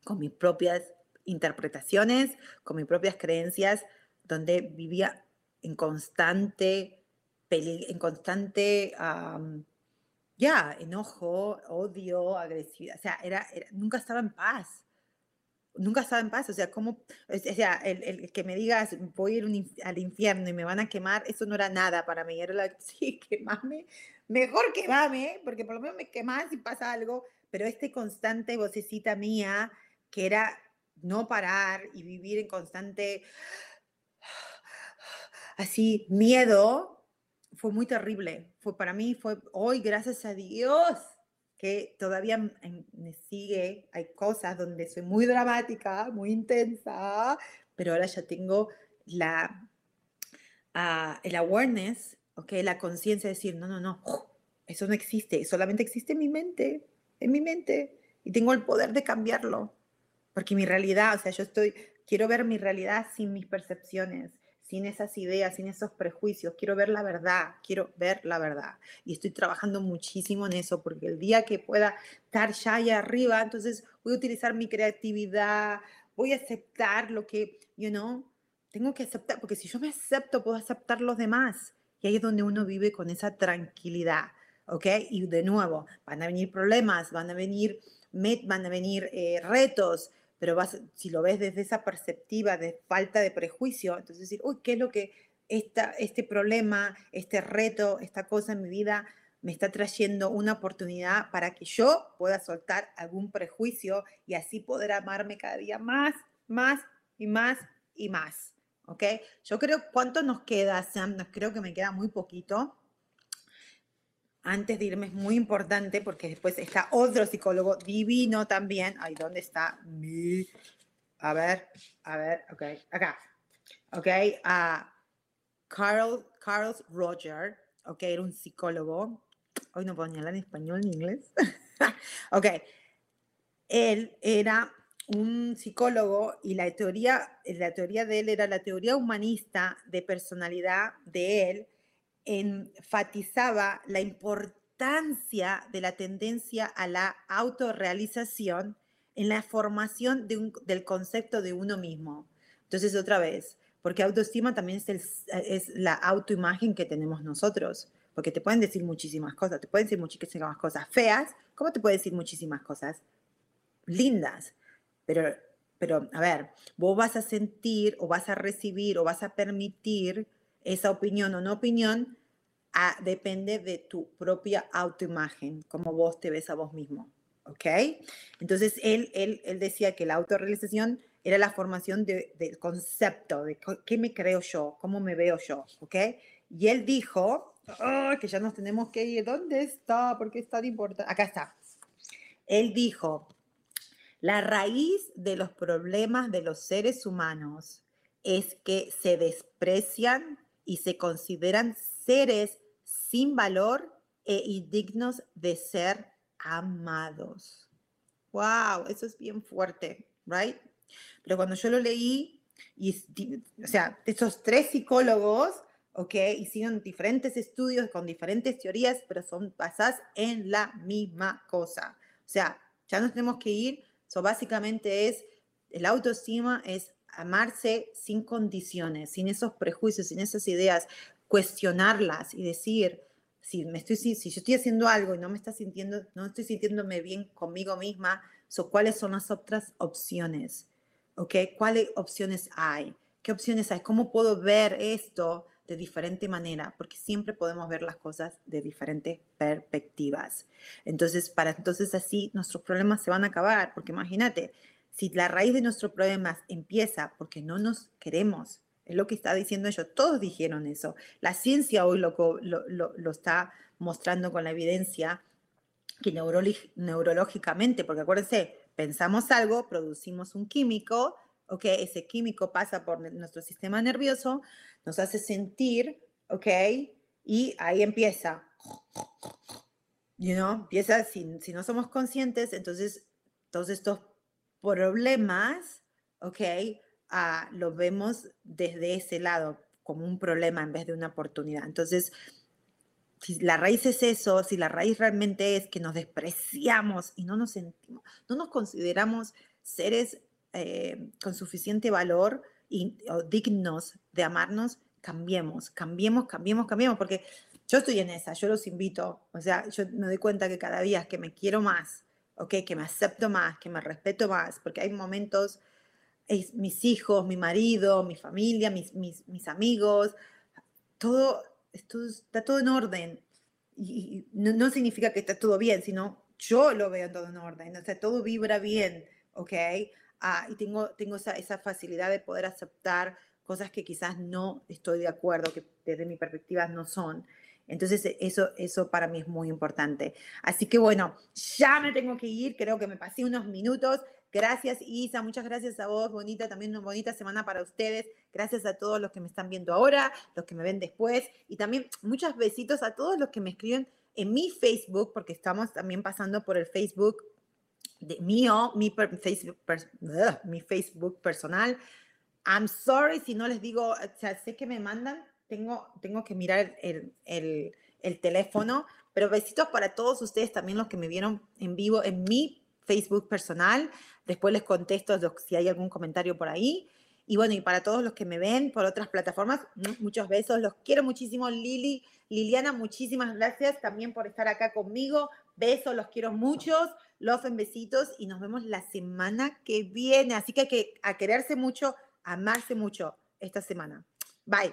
con mis propias interpretaciones, con mis propias creencias, donde vivía en constante, en constante, ya, enojo, odio, agresividad, o sea, era, nunca estaba en paz. Nunca estaba en paz, o sea, como, o sea, el, el, que me digas, voy a ir al infierno y me van a quemar, eso no era nada para mí, era la, sí, quemame, mejor quemame, porque por lo menos me quemas si pasa algo, pero este constante vocecita mía, que era no parar y vivir en constante, así, miedo, fue muy terrible, fue para mí, fue hoy, gracias a Dios, que todavía me sigue, hay cosas donde soy muy dramática, muy intensa, pero ahora ya tengo la, uh, el awareness, okay, la conciencia de decir, no, no, no, eso no existe, solamente existe en mi mente, en mi mente, y tengo el poder de cambiarlo, porque mi realidad, o sea, yo estoy, quiero ver mi realidad sin mis percepciones, sin esas ideas, sin esos prejuicios. Quiero ver la verdad, quiero ver la verdad. Y estoy trabajando muchísimo en eso, porque el día que pueda estar ya allá arriba, entonces voy a utilizar mi creatividad, voy a aceptar lo que, you know, tengo que aceptar, porque si yo me acepto, puedo aceptar los demás. Y ahí es donde uno vive con esa tranquilidad, ¿ok? Y de nuevo, van a venir problemas, van a venir, van a venir eh, retos, pero si lo ves desde esa perspectiva de falta de prejuicio, entonces decir, uy, ¿qué es lo que esta, este problema, este reto, esta cosa en mi vida me está trayendo una oportunidad para que yo pueda soltar algún prejuicio y así poder amarme cada día más, más y más y más. ¿Ok? Yo creo, ¿cuánto nos queda, Sam? Creo que me queda muy poquito antes de irme es muy importante porque después está otro psicólogo divino también. Ay, ¿dónde está mi? A ver, a ver, ok, acá. Ok, a Carl, Carl Roger, ok, era un psicólogo. Hoy no puedo ni hablar en español ni inglés. ok, él era un psicólogo y la teoría, la teoría de él era la teoría humanista de personalidad de él enfatizaba la importancia de la tendencia a la autorrealización en la formación del concepto de uno mismo. Entonces, otra vez, porque autoestima también es, es la autoimagen que tenemos nosotros, porque te pueden decir muchísimas cosas, te pueden decir muchísimas cosas feas, ¿cómo te pueden decir muchísimas cosas lindas? Pero, pero, a ver, vos vas a sentir o vas a recibir o vas a permitir esa opinión o no opinión depende de tu propia autoimagen, como vos te ves a vos mismo. ¿Ok? Entonces, él, él, él decía que la autorrealización era la formación del concepto, de qué me creo yo, cómo me veo yo. ¿Ok? Y él dijo, que ya nos tenemos que ir. ¿Dónde está? ¿Por qué es tan importante? Acá está. Él dijo, la raíz de los problemas de los seres humanos es que se desprecian y se consideran seres sin valor e indignos de ser amados. Wow, eso es bien fuerte, right? Pero cuando yo lo leí, y, o sea, estos tres psicólogos, ok, hicieron diferentes estudios con diferentes teorías, pero son basadas en la misma cosa. O sea, ya nos tenemos que ir. So, básicamente es, el autoestima es amarse sin condiciones, sin esos prejuicios, sin esas ideas, cuestionarlas y decir, si, me estoy, si, yo estoy haciendo algo y no me está sintiendo, no estoy sintiéndome bien conmigo misma, so, ¿cuáles son las otras opciones? ¿Ok? ¿Cuáles opciones hay? ¿Qué opciones hay? ¿Cómo puedo ver esto de diferente manera? Porque siempre podemos ver las cosas de diferentes perspectivas. Entonces, para entonces así nuestros problemas se van a acabar, porque imagínate, si la raíz de nuestros problemas empieza porque no nos queremos, es lo que está diciendo ellos. Todos dijeron eso. La ciencia hoy lo, lo, está mostrando con la evidencia que neurológicamente, porque acuérdense, pensamos algo, producimos un químico, ¿ok? Ese químico pasa por nuestro sistema nervioso, nos hace sentir, ¿ok? Y ahí empieza. You know, empieza, si, si no somos conscientes, entonces todos estos problemas, ¿ok? lo vemos desde ese lado, como un problema en vez de una oportunidad. Entonces, si la raíz es eso, si la raíz realmente es que nos despreciamos y no nos sentimos, no nos consideramos seres eh, con suficiente valor y, o dignos de amarnos, cambiemos, cambiemos, cambiemos, cambiemos, porque yo estoy en esa, yo los invito, o sea, yo me doy cuenta que cada día que me quiero más, ¿ok? Que me acepto más, que me respeto más, porque hay momentos mis hijos, mi marido, mi familia, mis, mis, mis amigos, todo, esto está todo en orden. Y, no, significa que está todo bien, sino yo lo veo todo en orden, o sea, todo vibra bien, ¿ok? Ah, y tengo, tengo esa, esa facilidad de poder aceptar cosas que quizás no estoy de acuerdo, que desde mi perspectiva no son. Entonces, eso, eso para mí es muy importante. Así que bueno, ya me tengo que ir, creo que me pasé unos minutos. Gracias, Isa. Muchas gracias a vos, bonita. También una bonita semana para ustedes. Gracias a todos los que me están viendo ahora, los que me ven después. Y también muchos besitos a todos los que me escriben en mi Facebook, porque estamos también pasando por el Facebook de mío, mi, Facebook, mi Facebook personal. I'm sorry si no les digo, o sea, sé que me mandan, tengo, tengo que mirar el, el, el teléfono, pero besitos para todos ustedes, también los que me vieron en vivo en mi Facebook personal. Después les contesto si hay algún comentario por ahí. Y bueno, y para todos los que me ven por otras plataformas, muchos besos. Los quiero muchísimo, Lili. Liliana, muchísimas gracias también por estar acá conmigo. Besos, los quiero muchos. Los en besitos y nos vemos la semana que viene. Así que hay que a quererse mucho, amarse mucho esta semana. Bye.